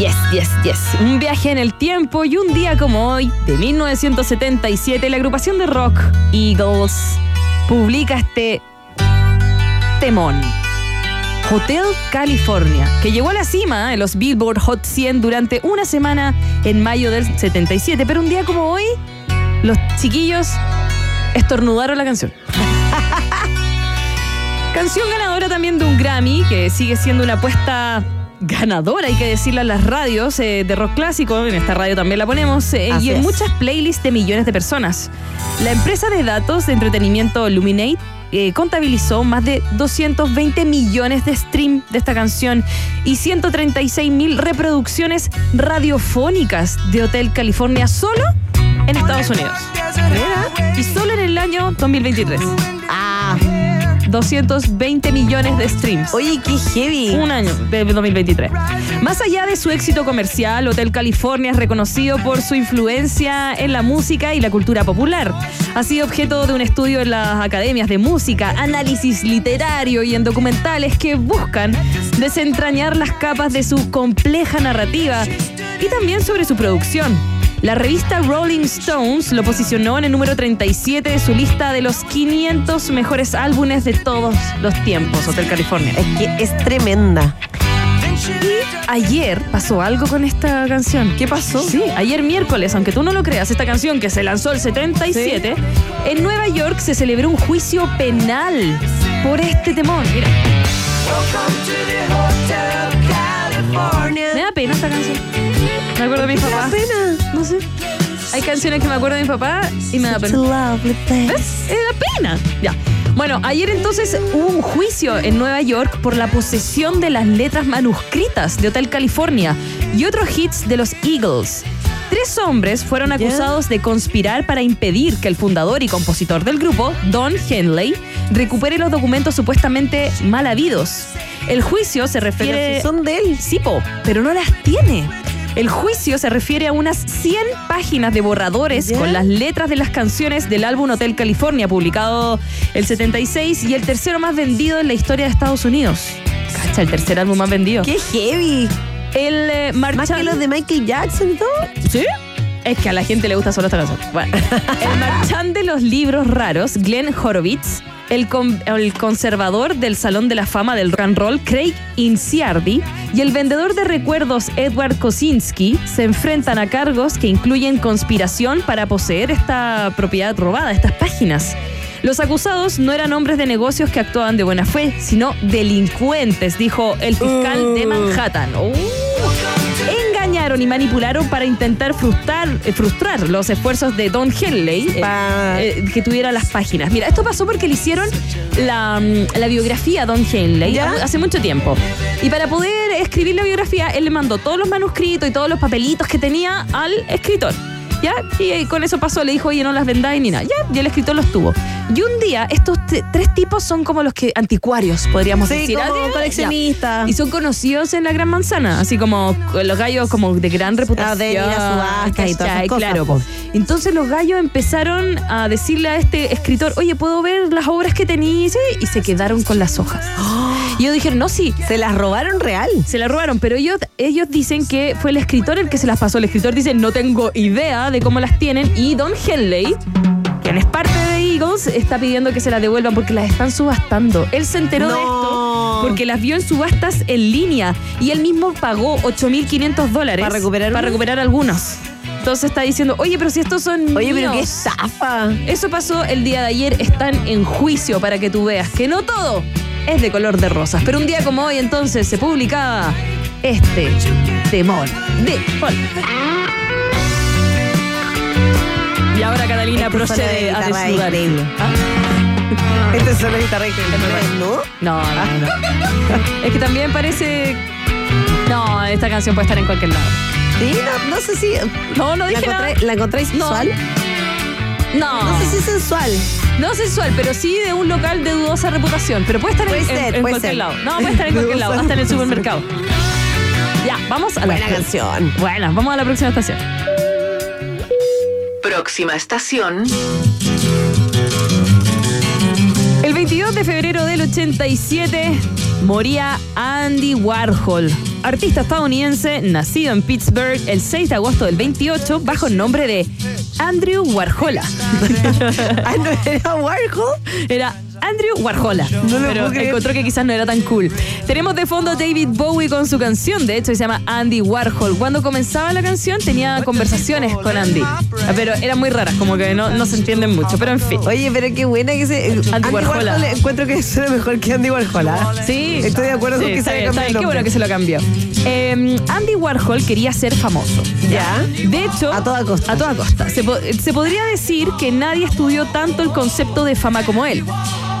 Yes, yes, yes. Un viaje en el tiempo y un día como hoy, de 1977, la agrupación de rock Eagles publica este temón. Hotel California, que llegó a la cima en los Billboard Hot 100 durante una semana en mayo del 77, pero un día como hoy, los chiquillos estornudaron la canción. *laughs* Canción ganadora también de un Grammy, que sigue siendo una apuesta ganadora, hay que decirlo, en las radios eh, de rock clásico, en esta radio también la ponemos, eh, y en es. muchas playlists de millones de personas. La empresa de datos de entretenimiento Luminate eh, contabilizó más de 220 millones de stream de esta canción y 136 mil reproducciones radiofónicas de Hotel California solo en Estados Unidos. Y solo en el año 2023. Ah, 220 millones de streams. oye, qué heavy. Un año de 2023. Más allá de su éxito comercial, Hotel California es reconocido por su influencia en la música y la cultura popular. Ha sido objeto de un estudio en las academias de música, análisis literario y en documentales que buscan desentrañar las capas de su compleja narrativa y también sobre su producción. La revista Rolling Stones lo posicionó en el número 37 de su lista de los 500 mejores álbumes de todos los tiempos, Hotel California. Es que es tremenda. Ayer pasó algo con esta canción. ¿Qué pasó? Sí, ayer miércoles, aunque tú no lo creas, esta canción que se lanzó el 77, en Nueva York se celebró un juicio penal por este temor. Mira, me da pena esta canción. Me acuerdo de mis papás. pena? No sé. Hay canciones que me acuerdo de mi papá y me da pena. Es la pena. Ya. Bueno, ayer entonces hubo un juicio en Nueva York por la posesión de las letras manuscritas de Hotel California y otros hits de los Eagles. Tres hombres fueron acusados de conspirar para impedir que el fundador y compositor del grupo, Don Henley, recupere los documentos supuestamente mal habidos. El juicio se refiere... Pero si son de él. Sí, po, pero no las tiene. El juicio se refiere a unas 100 páginas de borradores con las letras de las canciones del álbum Hotel California, publicado el 76 y el tercero más vendido en la historia de Estados Unidos. Cacha, el tercer álbum más vendido. Qué heavy. El eh, Más marcha- que los de Michael Jackson todo. ¿Sí? Es que a la gente le gusta solo esta canción. Bueno, *laughs* el marchand de los libros raros, Glenn Horowitz, el, con- el conservador del Salón de la Fama del Rock and Roll, Craig Inciardi, y el vendedor de recuerdos, Edward Kosinski, se enfrentan a cargos que incluyen conspiración para poseer esta propiedad robada, estas páginas. Los acusados no eran hombres de negocios que actuaban de buena fe, sino delincuentes, dijo el fiscal de Manhattan. Oh engañaron y manipularon para intentar frustrar, eh, frustrar los esfuerzos de Don Henley eh, Pa- eh, que tuviera las páginas. Mira, esto pasó porque le hicieron la, mm, la biografía a Don Henley ¿Ya? hace mucho tiempo. Y para poder escribir la biografía, él le mandó todos los manuscritos y todos los papelitos que tenía al escritor. ¿Ya? Y eh, con eso pasó, le dijo, oye, no las vendáis ni nada. Ya, y el escritor los tuvo. Y un día, estos tres tipos son como los que anticuarios, podríamos Sí, decir. como Ah, ya. coleccionista. Y son conocidos en la Gran Manzana, así como los gallos como de gran reputación. De ir a subastas y todas esas ¿cachai? cosas, Claro, po. po. Entonces los gallos empezaron a decirle a este escritor, oye, ¿puedo ver las obras que tenías? Y se quedaron con las hojas. *gasps* Y ellos dijeron, no, sí, Se las robaron real. se la robaron, pero ellos, ellos dicen que fue el escritor el que se las pasó. El escritor dice, no tengo idea de cómo las tienen. Y Don Henley, quien es parte de Eagles, está pidiendo que se las devuelvan porque las están subastando. Él se enteró de esto porque las vio en subastas en línea y él mismo pagó 8.500 dólares ¿Para recuperar para recuperar algunos. Entonces está diciendo, oye, pero si estos son Oye, pero qué míos". estafa. Eso pasó el día de ayer, están en juicio para que tú veas que no todo es de color de rosas. Pero un día como hoy entonces se publicaba este temor de. Y ahora Catalina de procede a desnudar. ¿Ah? Este es solo guitarra increíble. *laughs* ¿No? No, no, no. *laughs* es que también parece... No, esta canción puede estar en cualquier lado. Sí, no, no sé si. No, no ¿La, dije nada. ¿La encontráis sensual? No. No sé si es sensual. No sensual, pero sí de un local de dudosa reputación. Pero puede estar en- Puede en, ser, en puede cualquier ser. lado. No, puede estar en cualquier lado, *laughs* hasta en el supermercado. Ya, vamos a la Buena canción. Bueno, vamos a la próxima estación. Próxima estación. El 22 de febrero del 87 moría Andy Warhol, artista estadounidense nacido en Pittsburgh el 6 de agosto del 28 bajo el nombre de Andrew Warhola. *laughs* Ah, no era Warhol. Era Andrew Warhola. No lo pero encontró que quizás no era tan cool. Tenemos de fondo a David Bowie con su canción, de hecho se llama Andy Warhol. Cuando comenzaba la canción tenía conversaciones con Andy, pero eran muy raras, como que no, no se entienden mucho, pero en fin. Oye, pero qué buena que se. Andy, Warhol. Warhol encuentro que suena mejor que Andy Warhol. ¿ah? Sí. Estoy de acuerdo con que se bien, Qué bueno que se lo cambió. Eh, Andy Warhol quería ser famoso. Ya. De hecho, A toda costa. A toda costa. Se, po- se podría decir que nadie estudió tanto el concepto de fama como él.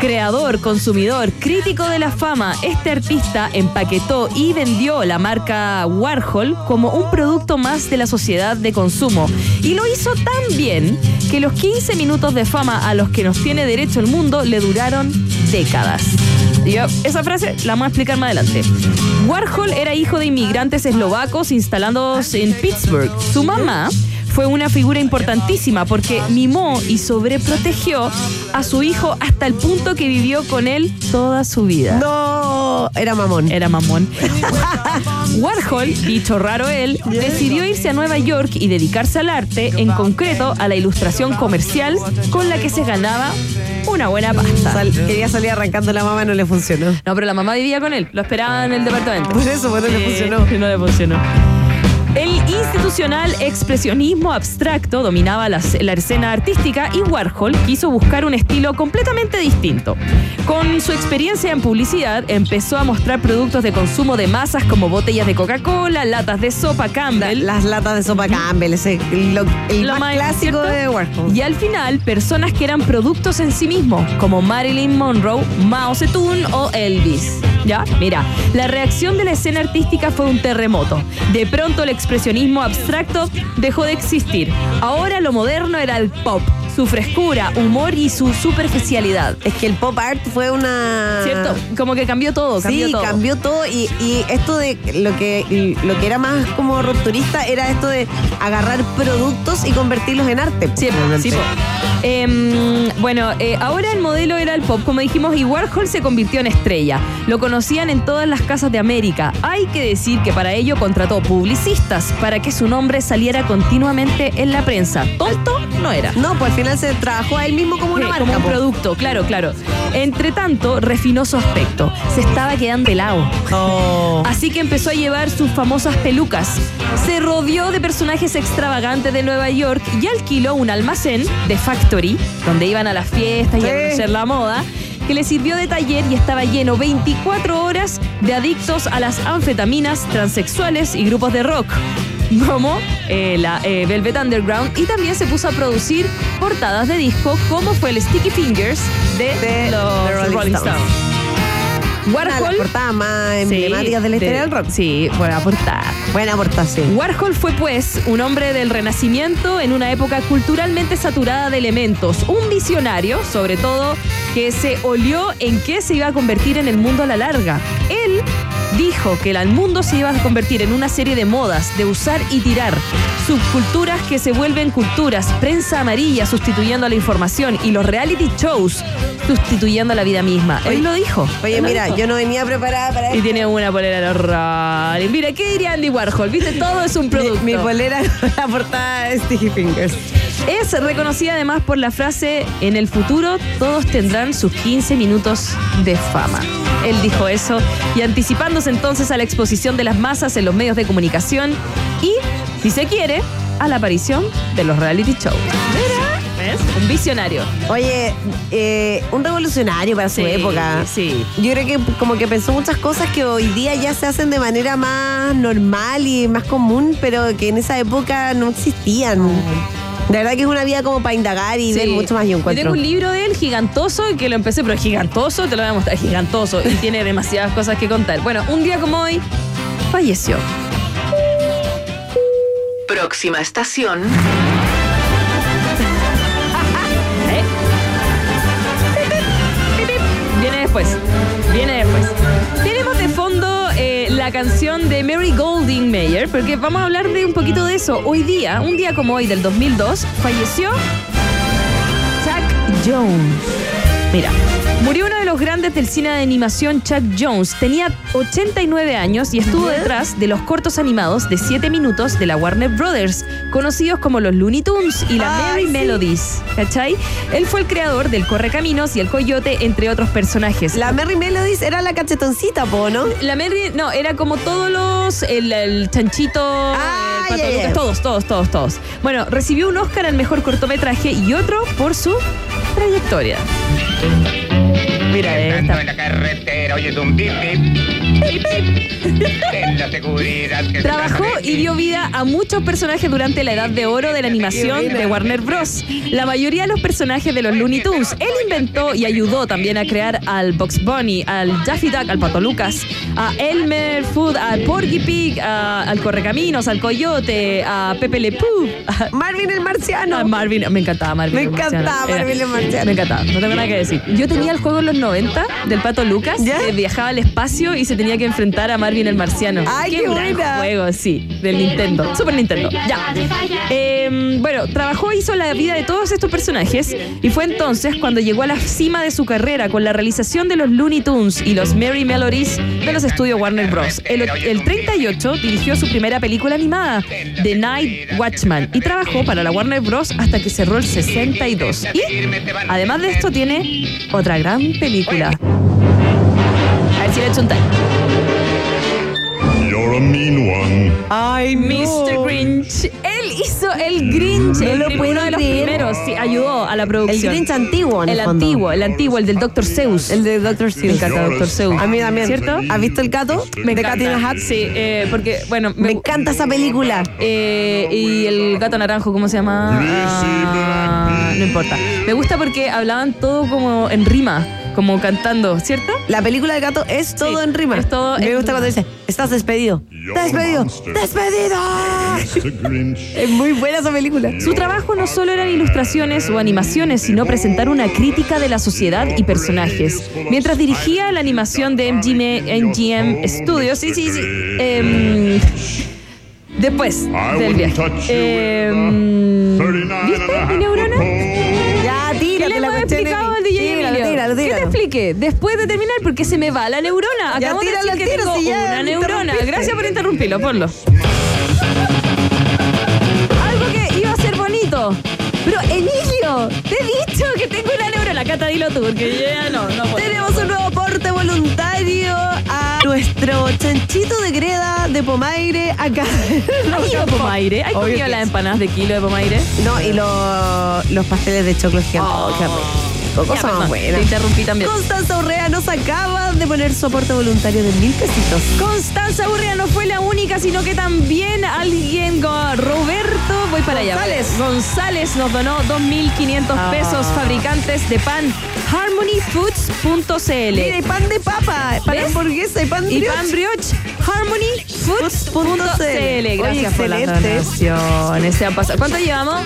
Creador, consumidor, crítico de la fama, este artista empaquetó y vendió la marca Warhol como un producto más de la sociedad de consumo. Y lo hizo tan bien que los 15 minutos de fama a los que nos tiene derecho el mundo le duraron décadas. Yo, esa frase la vamos a explicar más adelante. Warhol era hijo de inmigrantes eslovacos instalados en Pittsburgh. Su mamá fue una figura importantísima porque mimó y sobreprotegió a su hijo hasta el punto que vivió con él toda su vida. No, era mamón. Era mamón. *laughs* Warhol, dicho raro él, decidió irse a Nueva York y dedicarse al arte, en concreto a la ilustración comercial, con la que se ganaba una buena pasta. Sal- quería salir arrancando la mamá, no le funcionó. No, pero la mamá vivía con él, lo esperaba en el departamento. Por eso, pues, no le funcionó. No le funcionó. Institucional expresionismo abstracto dominaba la, la escena artística y Warhol quiso buscar un estilo completamente distinto. Con su experiencia en publicidad, empezó a mostrar productos de consumo de masas como botellas de Coca-Cola, latas de sopa Campbell. Las latas de sopa Campbell, ese, lo, el Lo más, más- clásico ¿cierto? de Warhol. Y al final, personas que eran productos en sí mismos, como Marilyn Monroe, Mao Zedong o Elvis. ¿Ya? Mira, la reacción de la escena artística fue un terremoto. De pronto el expresionismo abstracto dejó de existir. Ahora lo moderno era el pop, su frescura, humor y su superficialidad. Es que el pop art fue una. ¿Cierto? Como que cambió todo, cambió sí, todo. cambió todo y, y esto de lo que lo que era más como rupturista era esto de agarrar productos y convertirlos en arte. Sí, sí. Em, bueno, eh, ahora el modelo era el pop, como dijimos, y Warhol se convirtió en estrella. Lo conocían en todas las casas de América. Hay que decir que para ello contrató publicistas para que su nombre saliera continuamente en la prensa. Tonto no era. No, pues final se trabajó a él mismo como una Sí, marca. como un po. producto, claro, claro. Entre tanto, refinó su aspecto. Se estaba quedando pelado. Oh. Así que empezó a llevar sus famosas pelucas. Se rodeó de personajes extravagantes de Nueva York y alquiló un almacén de Factory, donde iban a las fiestas y a conocer la moda, que le sirvió de taller y estaba lleno 24 horas de adictos a las anfetaminas, transexuales y grupos de rock. Como eh, la eh, Velvet Underground y también se puso a producir portadas de disco como fue el Sticky Fingers de, De los Rolling Rolling Stones. Stones. Warhol portadas más emblemáticas de la historia del rock. Sí, buena portada. Buena aportación. Warhol fue pues un hombre del renacimiento en una época culturalmente saturada de elementos, un visionario, sobre todo, que se olió en qué se iba a convertir en el mundo a la larga. Él dijo que el mundo se iba a convertir en una serie de modas, de usar y tirar, subculturas que se vuelven culturas, prensa amarilla sustituyendo a la información y los reality shows sustituyendo a la vida misma. Él lo dijo. Oye, Él mira, dijo. yo no venía preparada para Y esto. tiene una polera de Rolling. Mira, ¿qué diría Andy Warhol? ¿Viste? Todo es un producto. Mi, mi polera *laughs* la portada de Sticky Fingers. Es reconocida además por la frase, en el futuro todos tendrán sus 15 minutos de fama. Él dijo eso y anticipándose entonces a la exposición de las masas en los medios de comunicación y, si se quiere, a la aparición de los reality shows. Un visionario. Oye, eh, un revolucionario para su época. sí. Yo creo que como que pensó muchas cosas que hoy día ya se hacen de manera más normal y más común, pero que en esa época no existían. De verdad que es una vida como para indagar y ver mucho más. Yo encuentro. Yo tengo un libro de él gigantoso que lo empecé, pero gigantoso, te lo voy a mostrar, gigantoso. y tiene *laughs* demasiadas cosas que contar. Bueno, un día como hoy, falleció. Próxima estación. Canción de Mary Golding Mayer, porque vamos a hablar de un poquito de eso. Hoy día, un día como hoy del 2002, falleció Chuck Jones. Mira, los grandes del cine de animación, Chuck Jones. Tenía 89 años y estuvo detrás de los cortos animados de 7 minutos de la Warner Brothers, conocidos como los Looney Tunes y la Merry sí. Melodies. ¿Cachai? Él fue el creador del Correcaminos y el Coyote, entre otros personajes. La Merry Melodies era la cachetoncita, po, ¿no? La Merry, no, era como todos los, el, el chanchito, Ah, todos, todos, todos, todos. Bueno, recibió un Oscar al mejor cortometraje y otro por su trayectoria. Mira, esta- en la carretera, oyes un bip bip. Ten la seguridad que se Trabajó y dio vida a muchos personajes durante la edad de oro de la animación de Warner Bros. La mayoría de los personajes de los Looney Tunes. Él inventó y ayudó también a crear al Box Bunny, al Daffy Duck, al Pato Lucas, a Elmer Food, al Porky Pig, a- al Correcaminos, al Coyote, a Pepe Le Pew, a, Marvin el marciano. a Marvin. Me encantaba Marvin. Me el encantaba Marvin el marciano. Me encantaba, no tengo nada que decir. Yo tenía el juego en los 90 del Pato Lucas, ¿Ya? que viajaba al espacio y se tenía que enfrentar a Marvin el marciano. ¡Ay, qué gran buena! juego, sí, del Nintendo, Super Nintendo. Ya. Eh, bueno, trabajó, hizo la vida de todos estos personajes y fue entonces cuando llegó a la cima de su carrera con la realización de los Looney Tunes y los Merry Melodies de los estudios Warner Bros. El, el 38 dirigió su primera película animada, The Night Watchman, y trabajó para la Warner Bros. hasta que cerró el 62. Y además de esto tiene otra gran película. Echo un time. You're a mean one. Ay, no. Mr. Grinch. Él hizo el Grinch, No el lo puedo uno de los creer. primeros. Sí, ayudó a la El producción. Grinch antiguo, en el, El fondo. antiguo, el antiguo, el del Dr. Seuss. El de Dr. Me Seuss. encanta Dr. Seuss. A mí también. ¿Cierto? ¿Has visto el gato? Me de Cat in. Hat. Sí, eh, porque, bueno, Me encanta esa película. Eh, y el gato naranjo, ¿cómo se llama? Ah, no importa. Me gusta porque hablaban todo como en rima, como cantando, ¿cierto? La película del gato es todo Sí, en rima. es todo Me en gusta cuando rima. dice, estás despedido. Despedido. Despedido. *laughs* Es muy buena esa película. Su trabajo no solo eran ilustraciones o animaciones, sino presentar una crítica de la sociedad y personajes. Mientras dirigía la animación de MGM, MGM Studios, sí, sí, sí. em, después del viaje. Em, ¿Viste mi neurona? Tíralo, ¿Qué te tíralo. explique? Después de terminar, porque se me va la neurona. Ya, Acabamos de decir que tiro, tengo si ya una neurona. Gracias por interrumpirlo, ponlo. Algo que iba a ser bonito. Pero, Emilio, te he dicho que tengo una neurona. Cata, dilo tú, porque ya no, no puedo. Tenemos un nuevo aporte voluntario a nuestro chanchito de greda de Pomaire acá. *laughs* ¿Has ido Pomaire? ¿Has Obvio comido que las empanadas de kilo de Pomaire? No, y los- los pasteles de choclo. Oh, rico. Ya, perdón, buena. Te interrumpí también. Constanza Urrea nos acaba de poner su aporte voluntario de mil pesitos. Constanza Urrea no fue la única, sino que también alguien, Roberto, voy para allá. González. González nos donó 2.500 Ah. pesos, fabricantes de pan, harmonyfoods.cl. Mira, y pan de papa, pan ¿Ves? hamburguesa y pan Y brioche. pan brioche, harmonyfoods.cl. Oye, Gracias por las donaciones. Se han pasado. ¿Cuánto llevamos?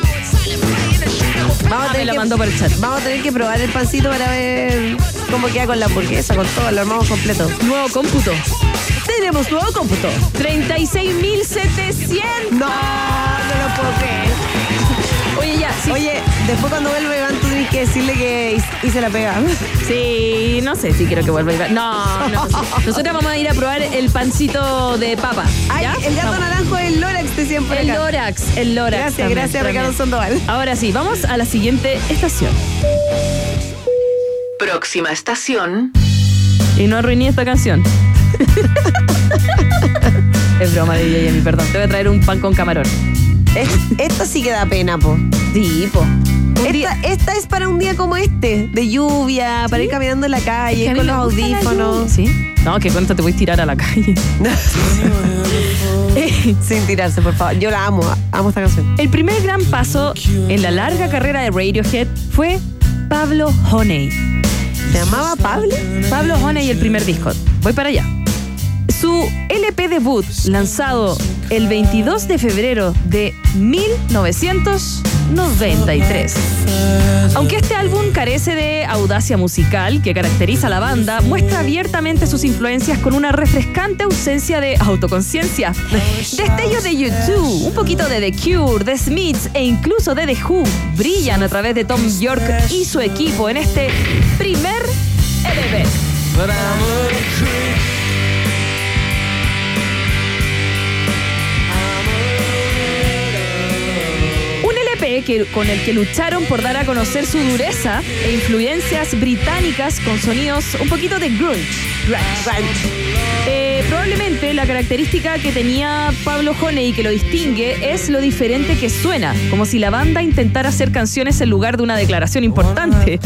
Vamos a, tener que, mandó por el chat. vamos a tener que probar el pancito para ver cómo queda con la hamburguesa, con todo, lo armamos completo. Nuevo cómputo. Tenemos nuevo cómputo. 36.700. No, no lo puedo creer. Oye, ya. sí. Oye, después cuando vuelva Iván, tú tienes que decirle que hice- la pega. *laughs* Sí, no sé si quiero que vuelva Iván. No, no. sí. Nosotros vamos a ir a probar el pancito de papa. Ay, ¿ya? el gato Vamos. naranjo del Lorax decían por El acá. Lorax, el Lorax. Gracias, también, gracias también. Ricardo Sandoval. Ahora sí, vamos a la siguiente estación. Próxima estación. Y no arruiné esta canción. *laughs* es broma de DJ Emi, perdón. Te voy a traer un pan con camarón. Es- esta sí que da pena, po. Sí, po. Esta, es para un día como este, de lluvia, para ir caminando en la calle, con los audífonos. ¿Sí? No, que cuenta te voy a tirar a la calle. *laughs* Sin tirarse, por favor. Yo la amo, amo esta canción. El primer gran paso en la larga carrera de Radiohead fue Pablo Honey. ¿Se llamaba Pablo? Pablo Honey, el primer disco. Voy para allá. Su LP debut, lanzado el 22 de febrero de 1993. Aunque este álbum carece de audacia musical que caracteriza a la banda, muestra abiertamente sus influencias con una refrescante ausencia de autoconciencia. Destellos de U2, un poquito de The Cure, The Smiths e incluso de The Who brillan a través de Tom York y su equipo en este primer LP. Que, con el que lucharon por dar a conocer su dureza e influencias británicas con sonidos un poquito de grunge. Eh, probablemente la característica que tenía Pablo Honey que lo distingue es lo diferente que suena, como si la banda intentara hacer canciones en lugar de una declaración importante.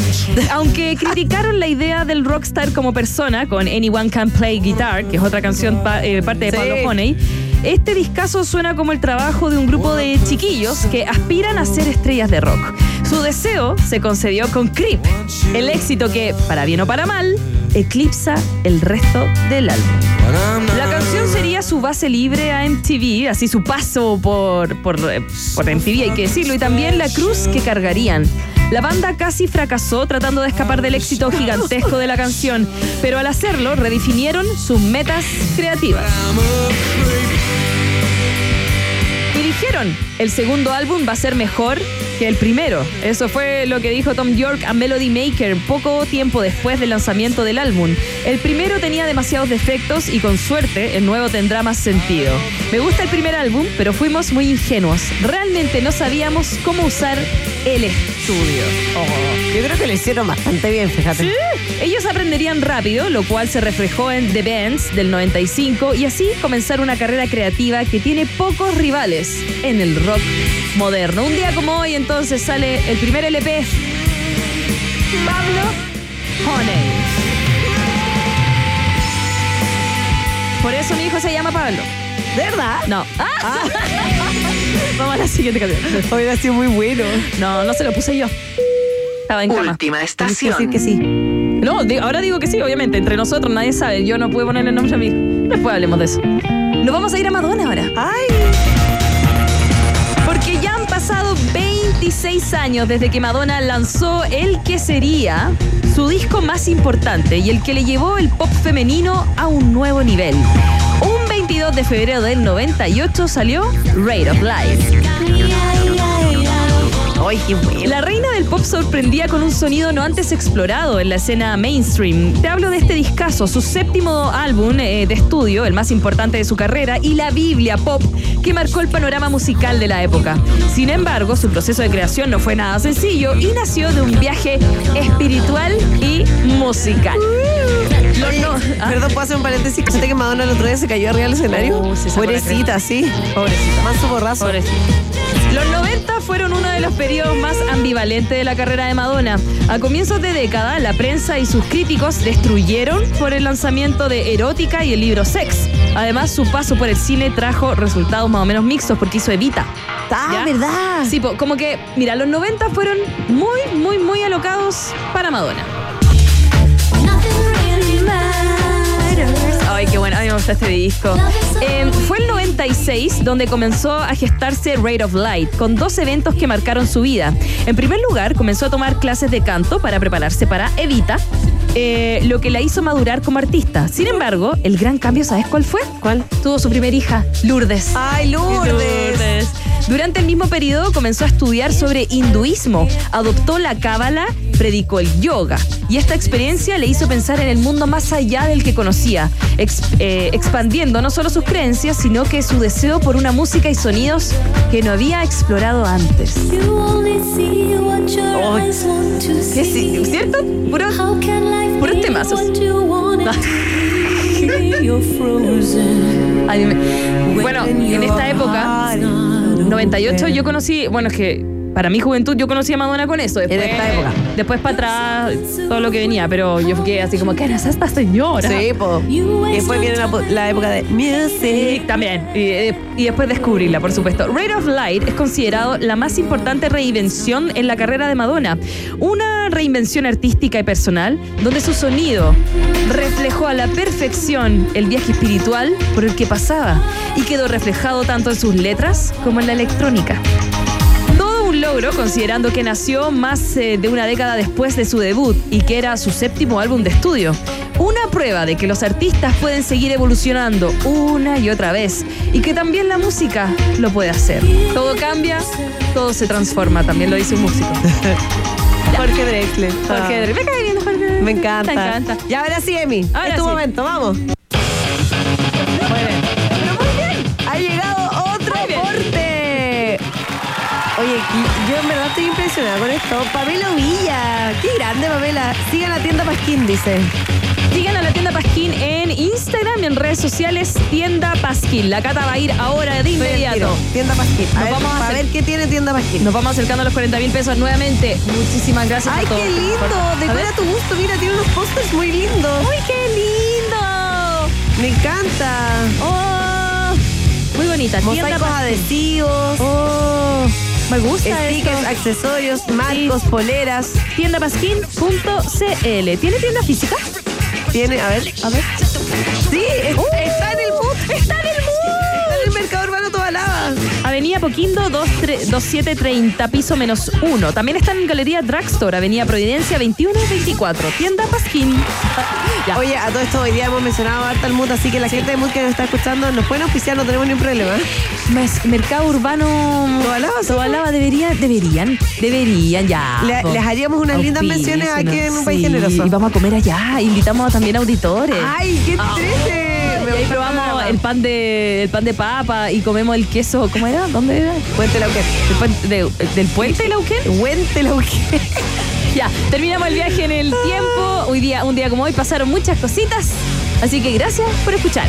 Aunque criticaron la idea del rockstar como persona con Anyone Can Play Guitar, que es otra canción pa- eh, parte de Sí. Pablo Honey, este discazo suena como el trabajo de un grupo de chiquillos que aspiran a ser estrellas de rock. Su deseo se concedió con Creep, el éxito que, para bien o para mal, eclipsa el resto del álbum. La canción sería su base libre a MTV, así su paso por, por, por MTV, hay que decirlo, y también la cruz que cargarían. La banda casi fracasó tratando de escapar del éxito gigantesco de la canción, pero al hacerlo redefinieron sus metas creativas. El segundo álbum va a ser mejor que el primero. Eso fue lo que dijo Tom York a Melody Maker poco tiempo después del lanzamiento del álbum. El primero tenía demasiados defectos y con suerte el nuevo tendrá más sentido. Me gusta el primer álbum, pero fuimos muy ingenuos. Realmente no sabíamos cómo usar el estudio. Yo creo que lo hicieron bastante bien, fíjate. Sí, ellos aprenderían rápido, lo cual se reflejó en The Bands del 95 y así comenzar una carrera creativa que tiene pocos rivales en el rock moderno. Un día como hoy entonces sale el primer LP. Pablo Honey. Por eso mi hijo se llama Pablo. ¿De verdad? No. Ah. *laughs* Vamos a la siguiente canción. Hoy ha sido muy bueno. No, no se lo puse yo. Estaba en cama. Última estación. decir que sí. No, ahora digo que sí, obviamente. Entre nosotros nadie sabe. Yo no puedo ponerle nombre a mi hijo. Después hablemos de eso. Nos vamos a ir a Madonna ahora. ¡Ay! Porque ya han pasado 26 años desde que Madonna lanzó el que sería su disco más importante y el que le llevó el pop femenino a un nuevo nivel. Un 22 de febrero del 98 salió Rate of Life. ¡Ay, qué bueno! La reina del pop sorprendía con un sonido no antes explorado en la escena mainstream. Te hablo de este discazo, su séptimo álbum eh, de estudio, el más importante de su carrera, y la Biblia pop que marcó el panorama musical de la época. Sin embargo, su proceso de creación no fue nada sencillo y nació de un viaje espiritual y musical. No- ah, Perdón, ¿puedo hacer un paréntesis? ¿Viste que Madonna el otro día se cayó arriba del escenario? Oh, se Pobrecita, sí. Pobrecita. Manso borrazo. Pobrecito. Los 90 fueron uno de los periodos más ambivalentes de la carrera de Madonna. A comienzos de década, la prensa y sus críticos destruyeron por el lanzamiento de Erótica y el libro Sex. Además, su paso por el cine trajo resultados más o menos mixtos porque hizo Evita. Ah, ¿Ya? ¿verdad? Sí, como que, mira, los 90 fueron muy, muy, muy alocados para Madonna. Ay, qué bueno, a mí me gusta este disco. Eh, fue el 96 donde comenzó a gestarse Rate of Light, con dos eventos que marcaron su vida. En primer lugar, comenzó a tomar clases de canto para prepararse para Evita, eh, lo que la hizo madurar como artista. Sin embargo, el gran cambio, ¿sabes cuál fue? ¿Cuál? Tuvo su primera hija, Lourdes. ¡Ay, Lourdes! Durante el mismo periodo comenzó a estudiar sobre hinduismo, adoptó la cábala, predicó el yoga y esta experiencia le hizo pensar en el mundo más allá del que conocía, eh, expandiendo no solo sus creencias, sino que su deseo por una música y sonidos que no había explorado antes. ¿Cierto? Puros, *laughs* bueno, en esta época 98 yo conocí, bueno, es que para mi juventud yo conocí a Madonna con eso. Después, esta época. Después para atrás, todo lo que venía, pero yo quedé así como, ¿quién es esta señora? Sí, po. Y después viene la, la época de music. También. Y, eh, y después descubrirla, por supuesto. Ray of Light es considerado la más importante reinvención en la carrera de Madonna. Una reinvención artística y personal donde su sonido reflejó a la perfección el viaje espiritual por el que pasaba y quedó reflejado tanto en sus letras como en la electrónica. Logro considerando que nació más eh, de una década después de su debut y que era su séptimo álbum de estudio. Una prueba de que los artistas pueden seguir evolucionando una y otra vez y que también la música lo puede hacer. Todo cambia, todo se transforma, también lo dice un músico. *laughs* Jorge Drexler. Jorge Ah. Drexler. Me cae bien Jorge Drexler. Me encanta. Me encanta. Y ahora sí, Emi. Ahora es tu sí. momento, vamos. En verdad estoy impresionada con esto. Pamela Villa. Qué grande, Pamela. Siga la tienda Pasquín, dice. Sigan a la tienda Pasquín en Instagram y en redes sociales Tienda Pasquín. La Cata va a ir ahora de inmediato. Tienda Pasquín. A ver, vamos a ver qué tiene tienda Pasquín. Nos vamos acercando a los 40 mil pesos nuevamente. Muchísimas gracias Ay, a todos. qué lindo. Decora tu gusto. Mira, tiene unos pósters muy lindos. ¡Uy, qué lindo! Me encanta. ¡Oh! Muy bonita. Mosaicos adhesivos. ¡Oh! Me gusta Stickers, esto. accesorios, marcos, poleras. Tiendapasquín.cl. ¿Tiene tienda física? Tiene, a ver. A ver. Sí, es- ¡Uh! está en el mood. ¡Está en Avenida Poquindo 23 2730, piso menos 1. También está en Galería Drugstore, Avenida Providencia 21 y 24. Tienda Pasquín. *laughs* Ya. Oye, a todo esto hoy día hemos mencionado harta el mood, así que la gente de mood que nos está escuchando nos pueden auspiciar, no tenemos ningún problema. Mes- mercado urbano. Tobalaba, sí, Tobalaba debería, deberían, deberían ya. Le- les haríamos unas lindas menciones aquí en un país Sí, generoso. Y vamos a comer allá. Invitamos también a auditores. ¡Ay, qué Ah. triste! Y ahí probamos el pan de el pan de papa y comemos el queso. ¿Cómo era? ¿Dónde era? Puente Lauquén. ¿El puente de- ¿Del puente Lauquén? Puente Lauquén. *laughs* Ya, terminamos el viaje en el tiempo. Hoy día, un día como hoy, pasaron muchas cositas. Así que gracias por escuchar.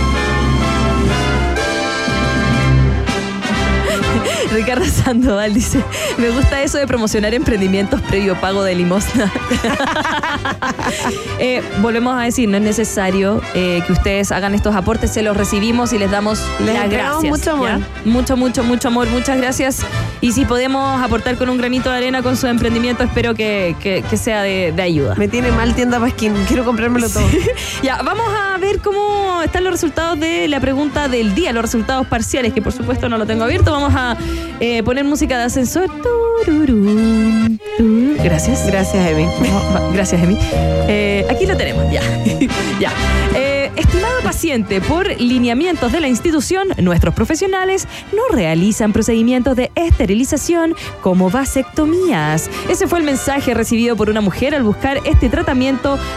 Ricardo Sandoval dice, me gusta eso de promocionar emprendimientos previo pago de limosna. *laughs* Eh, volvemos a decir, no es necesario eh, que ustedes hagan estos aportes, se los recibimos y les damos Les las gracias. mucho amor. ¿ya? Mucho, mucho, mucho amor, muchas gracias. Y si podemos aportar con un granito de arena con su emprendimiento, espero que, que- que sea de, de ayuda. Me tiene mal tienda Pasquín, quiero comprármelo todo. *laughs* Ya, vamos a ver cómo están los resultados de la pregunta del día, los resultados parciales, que por supuesto no lo tengo abierto. Vamos a eh, poner música de ascensor. Gracias. Gracias, Emi. No, Gracias, Emi. Eh, aquí lo tenemos, ya. *laughs* ya. Eh, estimado paciente, por lineamientos de la institución, nuestros profesionales no realizan procedimientos de esterilización como vasectomías. Ese fue el mensaje recibido por una mujer al buscar este tratamiento